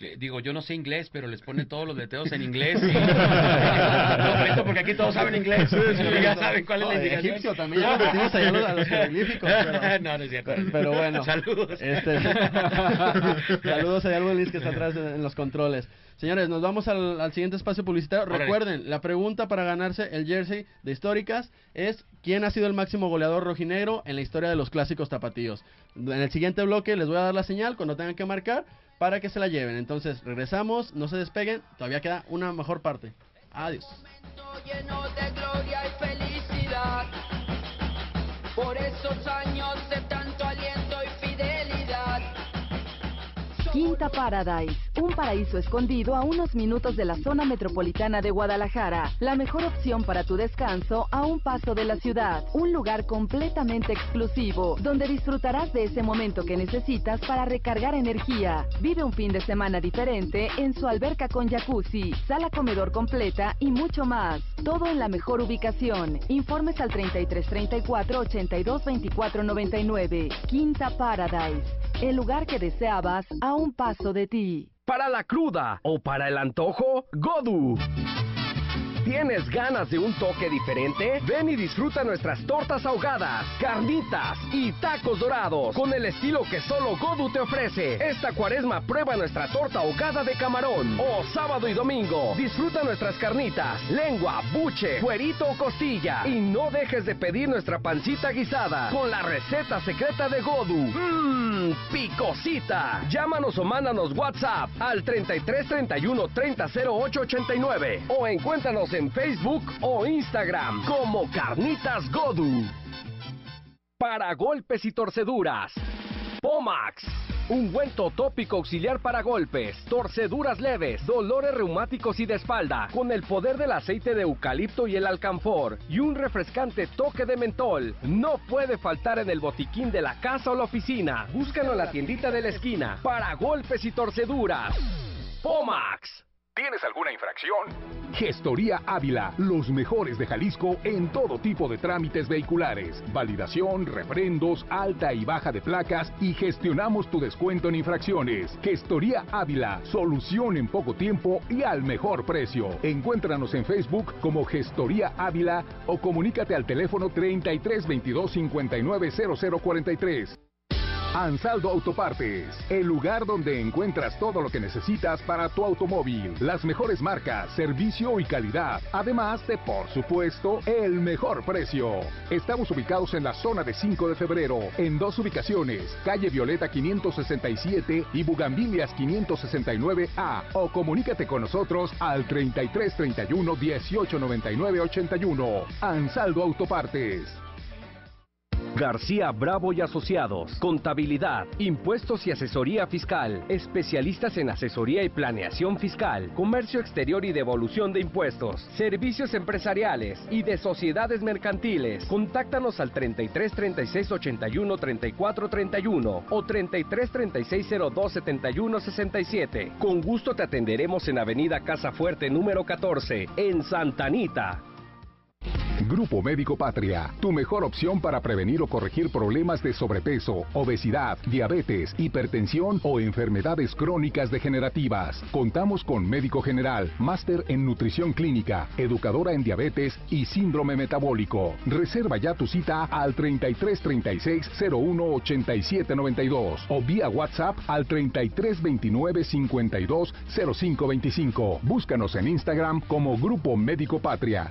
le- digo, yo no sé inglés, pero les pone todos los letreros en inglés. y- comento porque aquí todos saben inglés. ya saben cuál es la No, indicación. egipcio también, ya metimos allá a los- a los jeroglíficos, pero- no, no es cierto. Pero, pero bueno. Saludos. Este, saludos a Albo Liz que está atrás en, en los controles. Señores, nos vamos al, al siguiente espacio publicitario. Órale. Recuerden, la pregunta para ganarse el jersey de históricas es ¿quién ha sido el máximo goleador rojinegro en la historia de los clásicos tapatíos? En el siguiente bloque les voy a dar la señal cuando tengan que marcar para que se la lleven. Entonces, regresamos, no se despeguen, todavía queda una mejor parte. Adiós. Quinta Paradise, un paraíso escondido a unos minutos de la zona metropolitana de Guadalajara. La mejor opción para tu descanso a un paso de la ciudad. Un lugar completamente exclusivo, donde disfrutarás de ese momento que necesitas para recargar energía. Vive un fin de semana diferente en su alberca con jacuzzi, sala comedor completa y mucho más. Todo en la mejor ubicación. Informes al 33 34 82 24 99. Quinta Paradise, el lugar que deseabas a un paso de ti. Para la cruda o para el antojo, Godu. ¿Tienes ganas de un toque diferente? Ven y disfruta nuestras tortas ahogadas, carnitas y tacos dorados con el estilo que solo Godu te ofrece. Esta cuaresma prueba nuestra torta ahogada de camarón. O sábado y domingo, disfruta nuestras carnitas, lengua, buche, cuerito o costilla. Y no dejes de pedir nuestra pancita guisada con la receta secreta de Godu. Mmm, picosita. Llámanos o mándanos WhatsApp al 33 31 30 08 89 o encuéntranos en Facebook o Instagram como Carnitas Godu. Para golpes y torceduras, Pomax. Un buen tópico auxiliar para golpes, torceduras leves, dolores reumáticos y de espalda, con el poder del aceite de eucalipto y el alcanfor, y un refrescante toque de mentol. No puede faltar en el botiquín de la casa o la oficina. Búscalo en la tiendita de la esquina. Para golpes y torceduras. Pomax. ¿Tienes alguna infracción? Gestoría Ávila, los mejores de Jalisco en todo tipo de trámites vehiculares, validación, refrendos, alta y baja de placas y gestionamos tu descuento en infracciones. Gestoría Ávila, solución en poco tiempo y al mejor precio. Encuéntranos en Facebook como Gestoría Ávila o comunícate al teléfono 33 22 59 0043. Ansaldo Autopartes, el lugar donde encuentras todo lo que necesitas para tu automóvil, las mejores marcas, servicio y calidad, además de, por supuesto, el mejor precio. Estamos ubicados en la zona de 5 de febrero, en dos ubicaciones, calle Violeta 567 y Bugambilias 569A, o comunícate con nosotros al 33 31 18 99 81. Ansaldo Autopartes. García Bravo y Asociados. Contabilidad, impuestos y asesoría fiscal. Especialistas en asesoría y planeación fiscal. Comercio exterior y devolución de impuestos. Servicios empresariales y de sociedades mercantiles. Contáctanos al 33 36 81 34 31 o 33 36 02 71 67. Con gusto te atenderemos en Avenida Casa Fuerte número 14 en Santa Anita. Grupo Médico Patria, tu mejor opción para prevenir o corregir problemas de sobrepeso, obesidad, diabetes, hipertensión o enfermedades crónicas degenerativas. Contamos con médico general, máster en nutrición clínica, educadora en diabetes y síndrome metabólico. Reserva ya tu cita al 33 36 01 87 92 o vía WhatsApp al 33 29 52 05 25. Búscanos en Instagram como Grupo Médico Patria.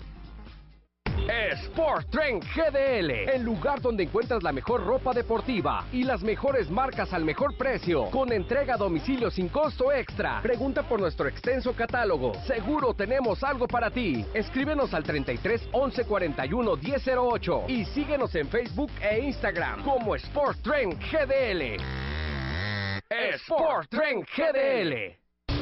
Sport Trend GDL, el lugar donde encuentras la mejor ropa deportiva y las mejores marcas al mejor precio, con entrega a domicilio sin costo extra. Pregunta por nuestro extenso catálogo. Seguro tenemos algo para ti. Escríbenos al 33 11 41 1008 y síguenos en Facebook e Instagram como Sport Trend GDL. Sport Trend GDL.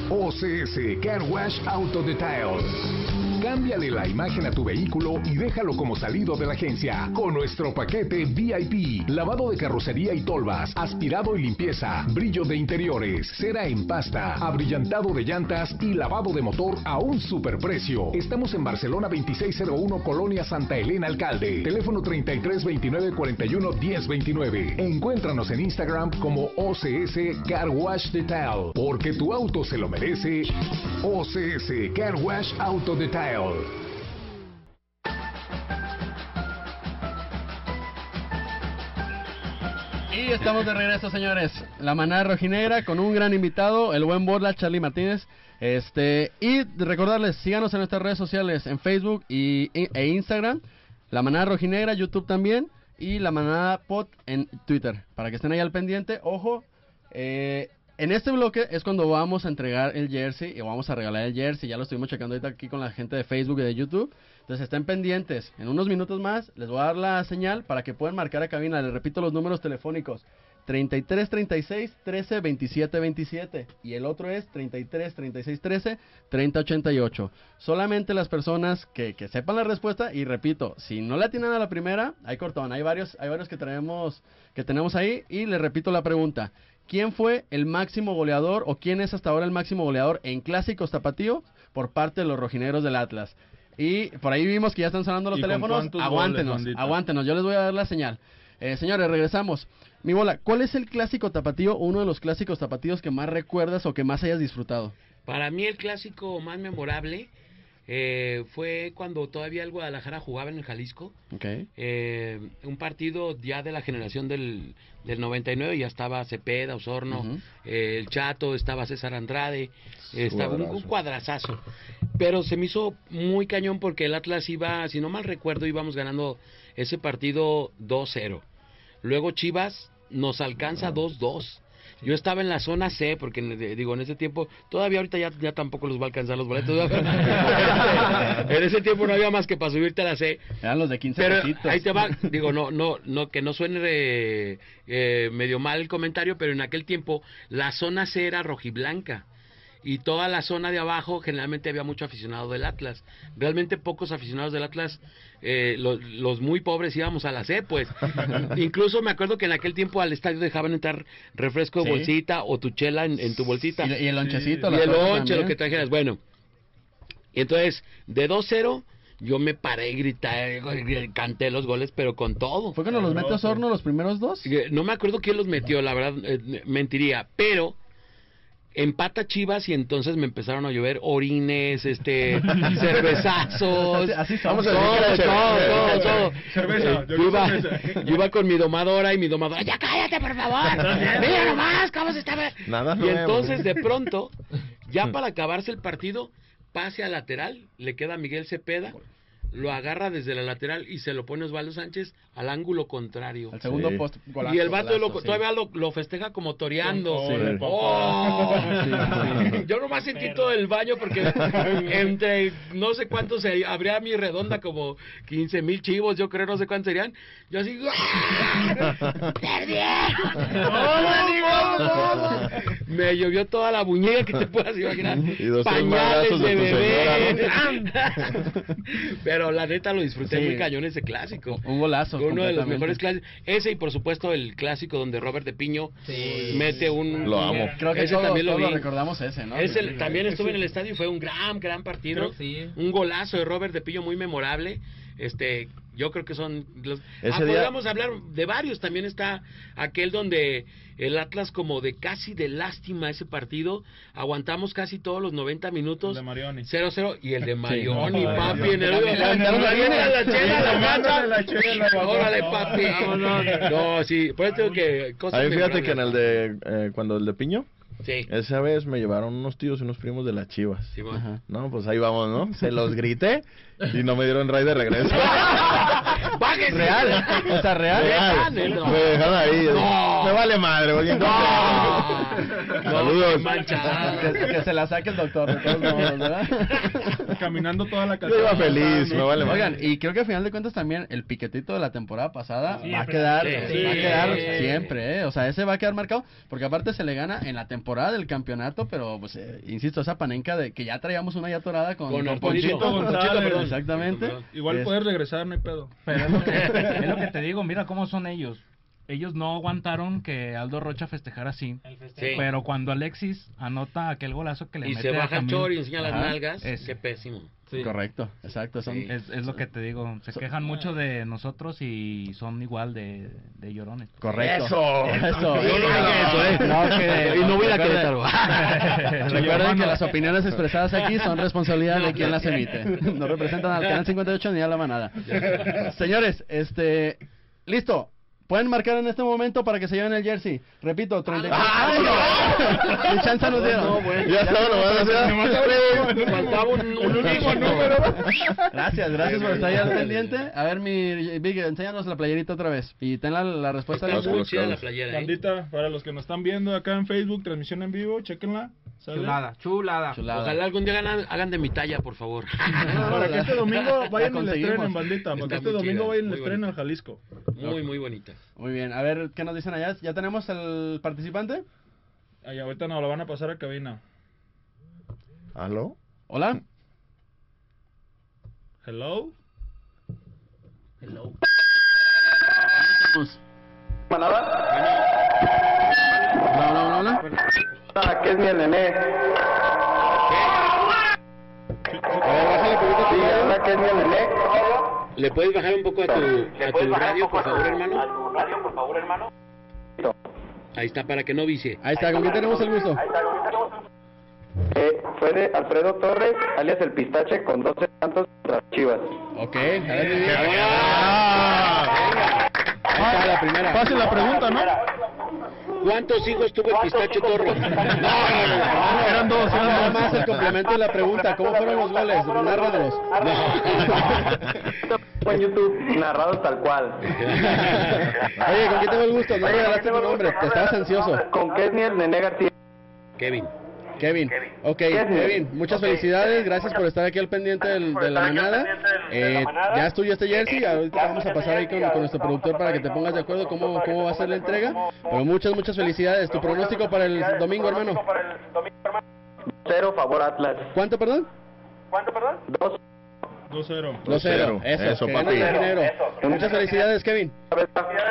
OCS Car Wash Auto Detail. Cámbiale la imagen a tu vehículo y déjalo como salido de la agencia. Con nuestro paquete VIP, lavado de carrocería y tolvas, aspirado y limpieza, brillo de interiores, cera en pasta, abrillantado de llantas y lavado de motor a un superprecio. Estamos en Barcelona 2601 Colonia Santa Elena Alcalde. Teléfono 33 29 41 10 29. Encuéntranos en Instagram como OCS Car Wash Detail. Porque tu auto se lo merece. OCS Car Wash Auto Detail. Y estamos de regreso, señores. La manada rojinegra con un gran invitado, el buen Borla, Charlie Martínez. Este, y recordarles, síganos en nuestras redes sociales, en Facebook y, e Instagram. La manada rojinegra, YouTube también. Y la manada pot en Twitter. Para que estén ahí al pendiente. Ojo, eh, en este bloque es cuando vamos a entregar el jersey y vamos a regalar el jersey. Ya lo estuvimos checando ahorita aquí con la gente de Facebook y de YouTube. Entonces estén pendientes. En unos minutos más les voy a dar la señal para que puedan marcar a cabina. Les repito los números telefónicos. 33 36 13 27 27 y el otro es 33 36 13 30 88. Solamente las personas que, sepan la respuesta y repito, si no la tienen a la primera, hay cortón, hay varios hay varios que tenemos que tenemos ahí y les repito la pregunta. ¿Quién fue el máximo goleador o quién es hasta ahora el máximo goleador en clásicos tapatío por parte de los rojineros del Atlas? Y por ahí vimos que ya están sonando los ¿Y con teléfonos. Aguántenos, goles, aguántenos. Yo les voy a dar la señal. Eh, señores, regresamos. Mi bola, ¿cuál es el clásico tapatío, uno de los clásicos tapatíos que más recuerdas o que más hayas disfrutado? Para mí el clásico más memorable eh, fue cuando todavía el Guadalajara jugaba en el Jalisco. Eh, un partido ya de la generación del, del 99, ya estaba Cepeda, Osorno, eh, el Chato, estaba César Andrade, estaba un, un cuadrazazo. Pero se me hizo muy cañón porque el Atlas iba, si no mal recuerdo, íbamos ganando ese partido 2-0. Luego Chivas nos alcanza 2-2. Yo estaba en la zona C, porque digo, en ese tiempo, todavía ahorita ya, ya tampoco los va a alcanzar los boletos. en ese tiempo no había más que para subirte a la C. Eran los de 15 Pero ahí te va, digo, no, no, no, que no suene eh, eh, medio mal el comentario, pero en aquel tiempo la zona C era rojiblanca y toda la zona de abajo generalmente había mucho aficionado del Atlas. Realmente pocos aficionados del Atlas, eh, los, los muy pobres íbamos a la C, pues. Incluso me acuerdo que en aquel tiempo al estadio dejaban entrar refresco de Sí. bolsita o tu chela en, en tu bolsita. Y, y el lonchecito. Y el lonche, lo que trajeras. Bueno, y entonces, de 2-0, yo me paré y grité, canté los goles, pero con todo. ¿Fue cuando los mete Osorno los primeros dos? Eh, No me acuerdo quién los metió, la verdad, eh, mentiría, pero empata Chivas y entonces me empezaron a llover orines, este, cervezazos, Así- así todo, somos. todo, todo, todo. Cerveza, Eh, yo yo, iba, cerveza. yo iba con mi domadora y mi domadora, ya cállate por favor, mira nomás cómo se está... Nada Y nuevo. entonces de pronto, ya para acabarse el partido, pase a lateral, le queda a Miguel Cepeda, lo agarra desde la lateral y se lo pone Osvaldo Sánchez al ángulo contrario. El segundo Sí. post, golazo, y el vato golazo, lo- sí. todavía lo, lo festeja como toreando. Sí. ¡Oh! Yo nomás sentí todo el baño porque entre no sé cuántos se habría mi redonda como 15 mil chivos, yo creo, no sé cuántos serían. Yo así, ¡ah! ¡Perdí! Me llovió toda la muñeca que te puedas imaginar. Y dos, Pañales de bebé. Pero la neta lo disfruté Sí. muy cañón ese clásico. Un golazo. Uno de los mejores clásicos. Ese y por supuesto el clásico donde Robert de Piño mete un. Lo amo. Creo que ese todos, también lo vi. recordamos ese, ¿no? Ese Sí, también sí. estuve en el estadio y fue un gran, gran partido. Sí. Un golazo de Robert de Pillo muy memorable. Este, yo creo que son los. Ese ah, día- podríamos hablar de varios. También está aquel donde el Atlas como de casi de lástima ese partido. Aguantamos casi todos los 90 minutos. De Marioni. 0-0 y el de Marioni, no, papi, Dios. en el. Órale, papi. No, sí, por eso tengo que cosas Ahí fíjate que en el de, eh, cuando el de Piño, Sí. esa vez me llevaron unos tíos y unos primos de las chivas. Sí, bueno. Ajá. No, pues ahí vamos, ¿no? Se los grité y no me dieron ray de regreso. ¡Bájese! Real, o sea, real. Real. Me dejaron ahí. No. Me vale madre, bien No. Saludos. Que, que se la saque el doctor, modos, ¿verdad? Caminando toda la Yo iba feliz, me vale madre. Oigan, y creo que al final de cuentas también el piquetito de la temporada pasada Sí, va a quedar, Sí. va a quedar Sí. siempre, ¿eh? O sea, ese va a quedar marcado, porque aparte se le gana en la temporada del campeonato, pero pues, eh, insisto, esa panenca de que ya traíamos una ya torada con, Con con. Ponchito González. perdón. Exactamente. Igual Es- puedes regresar, no hay pedo. Pero es lo, que, es lo que te digo, mira cómo son ellos. Ellos no aguantaron que Aldo Rocha festejara así. El festejo. Sí. Pero cuando Alexis anota aquel golazo que le Y mete se a baja el chor y enseña las nalgas. Ese. Qué pésimo. Correcto, exacto. Son, Sí. es, es lo que te digo. Se quejan mucho de nosotros y son igual de, de llorones. Correcto. Eso. Eso. Yo no dije eso, ¿eh? No, que- Y no voy a Querétaro. Recuerden que las opiniones expresadas aquí son responsabilidad de quien las emite. No representan al canal 58 ni a la manada. Señores, este, listo. Pueden marcar en este momento para que se lleven el jersey. Repito, 34. ¡Ay, Ni chance nos dieron. No, bueno. Ya estaba nomás así. Faltaba un, un último número. Gracias, gracias por estar ahí al pendiente. A ver, mi Big, enséñanos la playerita otra vez. Y ten la, la respuesta. Está lista. muy chida la playera, ¿eh? Bandita, para los que nos están viendo acá en Facebook, transmisión en vivo, chequenla. ¿Sale? Chulada, chulada. Chulada. Ojalá algún día hagan, hagan de mi talla, por favor. Para que este domingo vayan le conseguimos. estrenen, bandita. Para que este domingo chida, vayan y le muy estrenen bonita. al Jalisco. Muy, muy bonita. Muy bien, a ver, ¿qué nos dicen allá? ¿Ya tenemos el participante? Ahí ahorita nos lo van a pasar a cabina. ¿Aló? Hola. Hello. Hola, hola, hola. ¿Qué es mi nené? Sí, que es mi nené. ¿Le puedes bajar un poco a tu, a tu radio, por favor, hermano? radio, por favor, hermano? Ahí está, para que no vicie. Ahí está, ¿con quién tenemos el gusto? Eh, fue de Alfredo Torres, alias el Pistache, con 12 tantos contra las Chivas. Ok, a. Ahí está la primera. Fácil la pregunta, ¿no? ¿Cuántos hijos tuvo el pistacho Torres? No, no, no. Eran dos, eran Nada más el complemento de la pregunta. ¿Cómo fueron los goles? Nárranos. Fue en YouTube, narrados tal cual. Oye, ¿con quién tengo el gusto? No regalaste tu nombre. Te estabas ansioso. Con Kesniel Nené García. Kevin. Kevin. Ok, Kevin, muchas felicidades. Gracias por estar aquí al pendiente del- de la manada. Eh, ya es tuyo este jersey. Ahorita vamos a pasar ahí con, con nuestro productor para que te pongas de acuerdo cómo, cómo va a ser la entrega. Pero muchas, muchas felicidades. ¿Tu pronóstico para el domingo, hermano? Cero favor Atlas. ¿Cuánto, perdón? ¿Cuánto, perdón? Dos. 2-0. 2-0. Eso, Eso, papi. gane el dinero. Muchas felicidades, Kevin.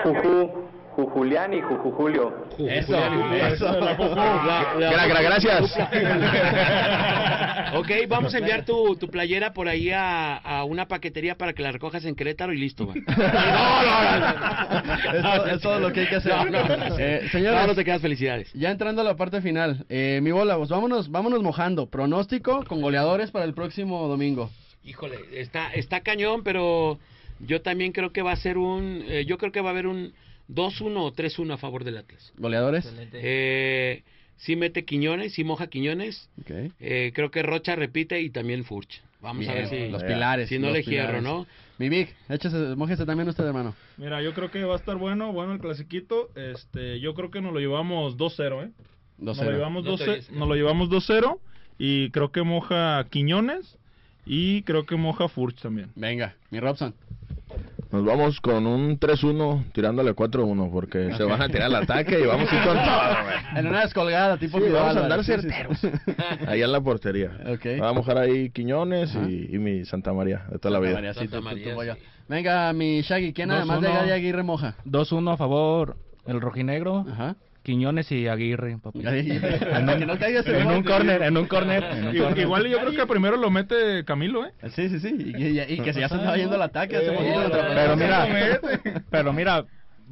Juju, Jujulián y Juju Julio. Eso, eso. Gra- gra- gracias. Ok, vamos a enviar tu, tu playera por ahí a, a una paquetería para que la recojas en Querétaro y listo, va. Eso es todo lo que hay que hacer. No, no. Eh, señores, No, no te quedas felicidades. Ya entrando a la parte final, eh, mi bola, pues vámonos, vámonos mojando. Pronóstico con goleadores para el próximo domingo. Híjole, está, está cañón, pero yo también creo que va a ser un... eh, yo creo que va a haber un 2-1 o 3-1 a favor del Atlas. ¿Goleadores? Eh, sí mete Quiñones, sí moja Quiñones. Ok. Eh, creo que Rocha repite y también Furch. Vamos a ver Bien, si los pilares. si no le hierro. ¿no? Mi Vic, échese, mójese también usted, hermano. Mira, yo creo que va a estar bueno, bueno el clasiquito. Este, yo creo que nos lo llevamos 2-0, ¿eh? Nos lo 2-0. llevamos No te 2-0 oyes. nos lo llevamos 2-0 y creo que moja Quiñones y creo que moja Furch también. Venga, mi Robson. Nos vamos con un 3-1 tirándole 4-1 porque se van a tirar al ataque y vamos a ir con todo. En una descolgada, tipo Sí, vamos a andar certeros. sí. Ahí en la portería. Ok. Va a mojar ahí Quiñones y, y mi Santa María de toda la vida. María, sí, Santa tu- María, tu bollo. sí. Venga, mi Shaggy, ¿quién además de 2-1. Gary Aguirre moja? 2-1 a favor el rojinegro, Ajá. Quiñones y Aguirre. papi. En, que no caigas en un corner, en un corner. en un corner. Igual yo creo que primero lo mete Camilo, ¿eh? Sí, sí, sí. Y, y- y que se ya se estaba yendo al ataque hace poquito Pero mira, pero mira,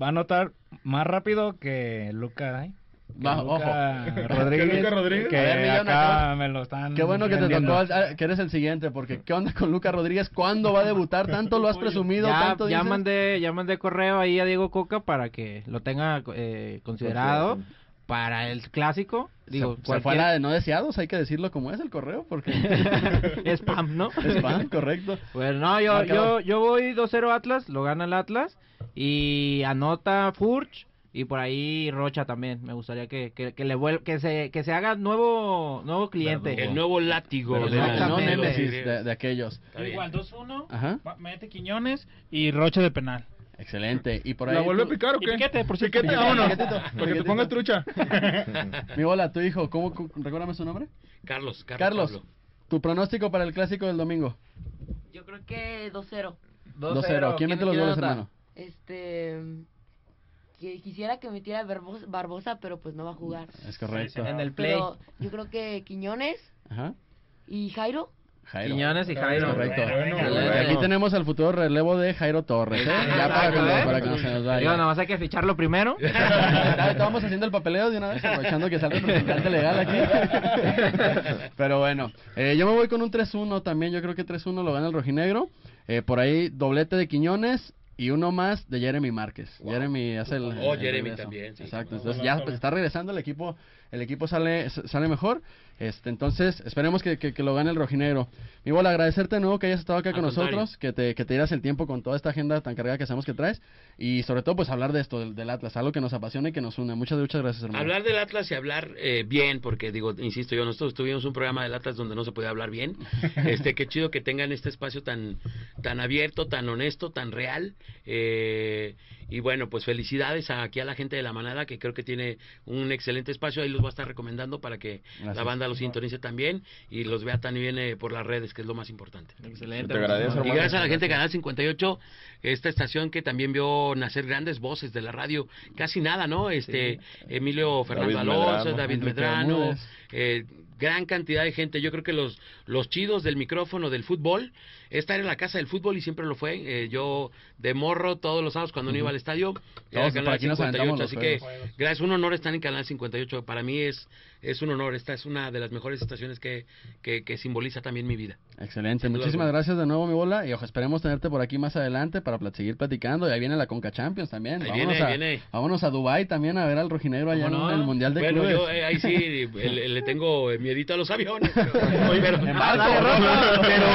va a anotar más rápido que Luca, ¿eh? Luca ojo. Rodríguez, Que Luca Rodríguez. que A ver, Millón, acá acaba- me lo están Qué bueno que te tocó, que eres el siguiente, porque ¿qué onda con Lucas Rodríguez? ¿Cuándo va a debutar? Tanto lo has presumido, Ya, tanto ya dices? mandé, ya mandé correo ahí a Diego Coca para que lo tenga eh, considerado para el clásico. Digo, se, se cualquier- fue a la de no deseados, hay que decirlo como es el correo, porque... Spam, ¿no? Spam, correcto. Pues no, yo, Marcador. yo, yo voy 2-0 Atlas, lo gana el Atlas. Y anota Furch y por ahí Rocha también. Me gustaría que, que, que le vuel- que se que se haga nuevo nuevo cliente. El nuevo látigo de no, de de, aquellos. Igual, 2-1, Ajá. va- mete Quiñones y Rocha de penal. Excelente. Y por ahí... ¿La vuelve a picar o qué? Piquete, por cierto. Piquete, Piquete, vámonos. Piquetito, Para que te Piquetito. ponga trucha. Mi bola, tu hijo, ¿cómo, recuérdame su nombre? Carlos, Carlos. Carlos, tu pronóstico para el clásico del domingo. Yo creo que 2-0. 2-0. ¿Quién mete los goles, hermano? Este. Que quisiera que metiera Barbosa, Barbosa, pero pues no va a jugar. Es correcto. En el play. Pero yo creo que Quiñones Ajá. y Jairo. Jairo. Quiñones y Jairo. Correcto. Bueno, bueno. Aquí tenemos al futuro relevo de Jairo Torres, ¿eh? Ya para que, no- para que no se nos vaya. nada más hay que ficharlo primero. Estábamos haciendo el papeleo de una vez, aprovechando que sale el representante legal aquí. Pero bueno, eh, yo me voy con un 3-1 también. Yo creo que 3-1 lo gana el rojinegro. Eh, por ahí, doblete de Quiñones y uno más de Jeremy Márquez. Jeremy hace el. Oh, el Jeremy regreso. también, sí. Exacto. Entonces ya está regresando el equipo. El equipo sale sale mejor. Este, entonces, esperemos que, que, que lo gane el rojinegro. Mi bola, agradecerte de nuevo que hayas estado acá Al con contrario. nosotros, que te, que te dieras el tiempo con toda esta agenda tan cargada que sabemos que traes. Y sobre todo, pues hablar de esto, del, del Atlas, algo que nos apasiona y que nos une. Muchas, muchas gracias, hermano. Hablar del Atlas y hablar eh, bien, porque digo, insisto yo, nosotros tuvimos un programa del Atlas donde no se podía hablar bien. Este, qué chido que tengan este espacio tan, tan abierto, tan honesto, tan real. Eh, y bueno, pues felicidades a- aquí a la gente de la manada que creo que tiene un excelente espacio. Ahí los voy a estar recomendando para que Gracias. la banda los sintonice también y los vea también eh, por las redes, que es lo más importante. Excelente. Te agradezco, Y gracias a la gente de Canal 58, esta estación que también vio nacer grandes voces de la radio, casi nada, ¿no? Este Emilio Fernando David Alonso, Medrano. David Medrano, eh, gran cantidad de gente. Yo creo que los los chidos del micrófono del fútbol, esta era la casa del fútbol y siempre lo fue. Eh, yo de morro todos los sábados cuando no iba al estadio, era Canal aquí nos aventamos 58, los así que gracias, un honor estar en Canal 58. Para mí es es un honor, esta es una de las mejores estaciones que, que, que simboliza también mi vida. Excelente, muchísimas gracias de nuevo, mi bola. Y ojo, esperemos tenerte por aquí más adelante para plat- seguir platicando. Y ahí viene la Conca Champions también. Ahí vámonos, viene, a, viene. vámonos a Dubai también a ver al rojinegro allá en el Mundial de bueno, Clubes. yo eh, ahí sí le, le tengo miedito a los aviones. Pero, pero, En barco, dale, Rosa, ¿no? pero,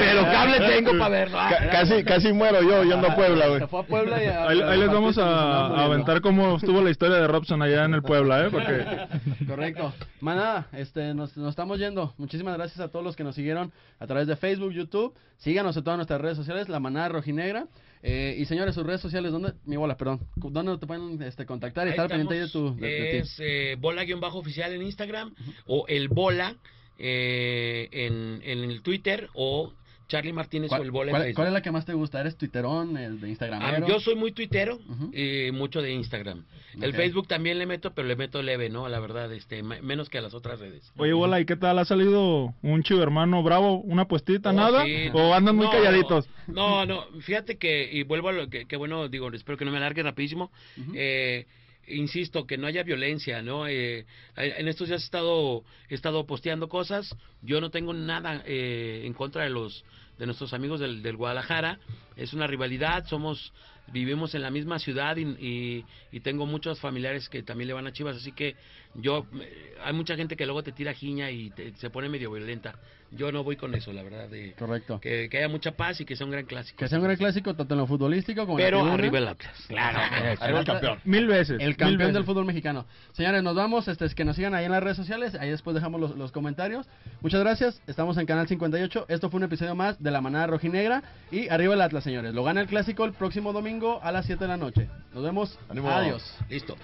pero cable tengo para verlo. Ca- casi, casi muero yo yendo a Puebla, güey. Se fue a Puebla y a- Ahí, ahí les vamos a, aventar cómo estuvo la historia de Robson allá en el Puebla, ¿eh? Porque. Correcto. Manada, este, nos, nos estamos yendo. Muchísimas gracias a todos los que nos siguieron a través de Facebook, YouTube. Síganos en todas nuestras redes sociales, La Manada Rojinegra. Eh, y señores, sus redes sociales, ¿dónde? Mi bola, perdón. ¿Dónde te pueden este, contactar y Ahí estar pendiente de tu... de- de es eh, bola-oficial en Instagram o el bola eh, en, en el Twitter o Charlie Martínez o el bola cuál- es la que más te gusta? ¿Eres twitterón, el de Ah, Instagramero? yo soy muy tuitero y mucho de Instagram. El Ok. Facebook también le meto, pero le meto leve, ¿no? La verdad, este, me- menos que a las otras redes. Oye, bola, ¿y qué tal? ¿Ha salido un chivo hermano bravo? ¿Una puestita, Oh, nada? sí. ¿O andan muy No, calladitos? No, no, fíjate que, y vuelvo a lo que, que bueno, digo, espero que no me alargue rapidísimo. eh, insisto, que no haya violencia, ¿no? Eh, en estos días he estado, he estado posteando cosas. Yo no tengo nada eh, en contra de los de nuestros amigos del, del Guadalajara. Es una rivalidad, somos vivimos en la misma ciudad y, y, y tengo muchos familiares que también le van a Chivas, así que yo eh, hay mucha gente que luego te tira jiña y te- se pone medio violenta. Yo no voy con eso, la verdad. De, Correcto. Que, que haya mucha paz y que sea un gran clásico. Que sea un gran clásico tanto en lo futbolístico como Pero en la arriba el Atlas. Claro. Arriba el campeón. Mil veces. El campeón veces. del fútbol mexicano. Señores, nos vamos. Este, es que nos sigan ahí en las redes sociales. Ahí después dejamos los, los comentarios. Muchas gracias. Estamos en Canal 58. Esto fue un episodio más de La Manada Rojinegra. Y arriba el Atlas, señores. Lo gana el clásico el próximo domingo a las 7 de la noche. Nos vemos. Ánimo. Adiós. Listo.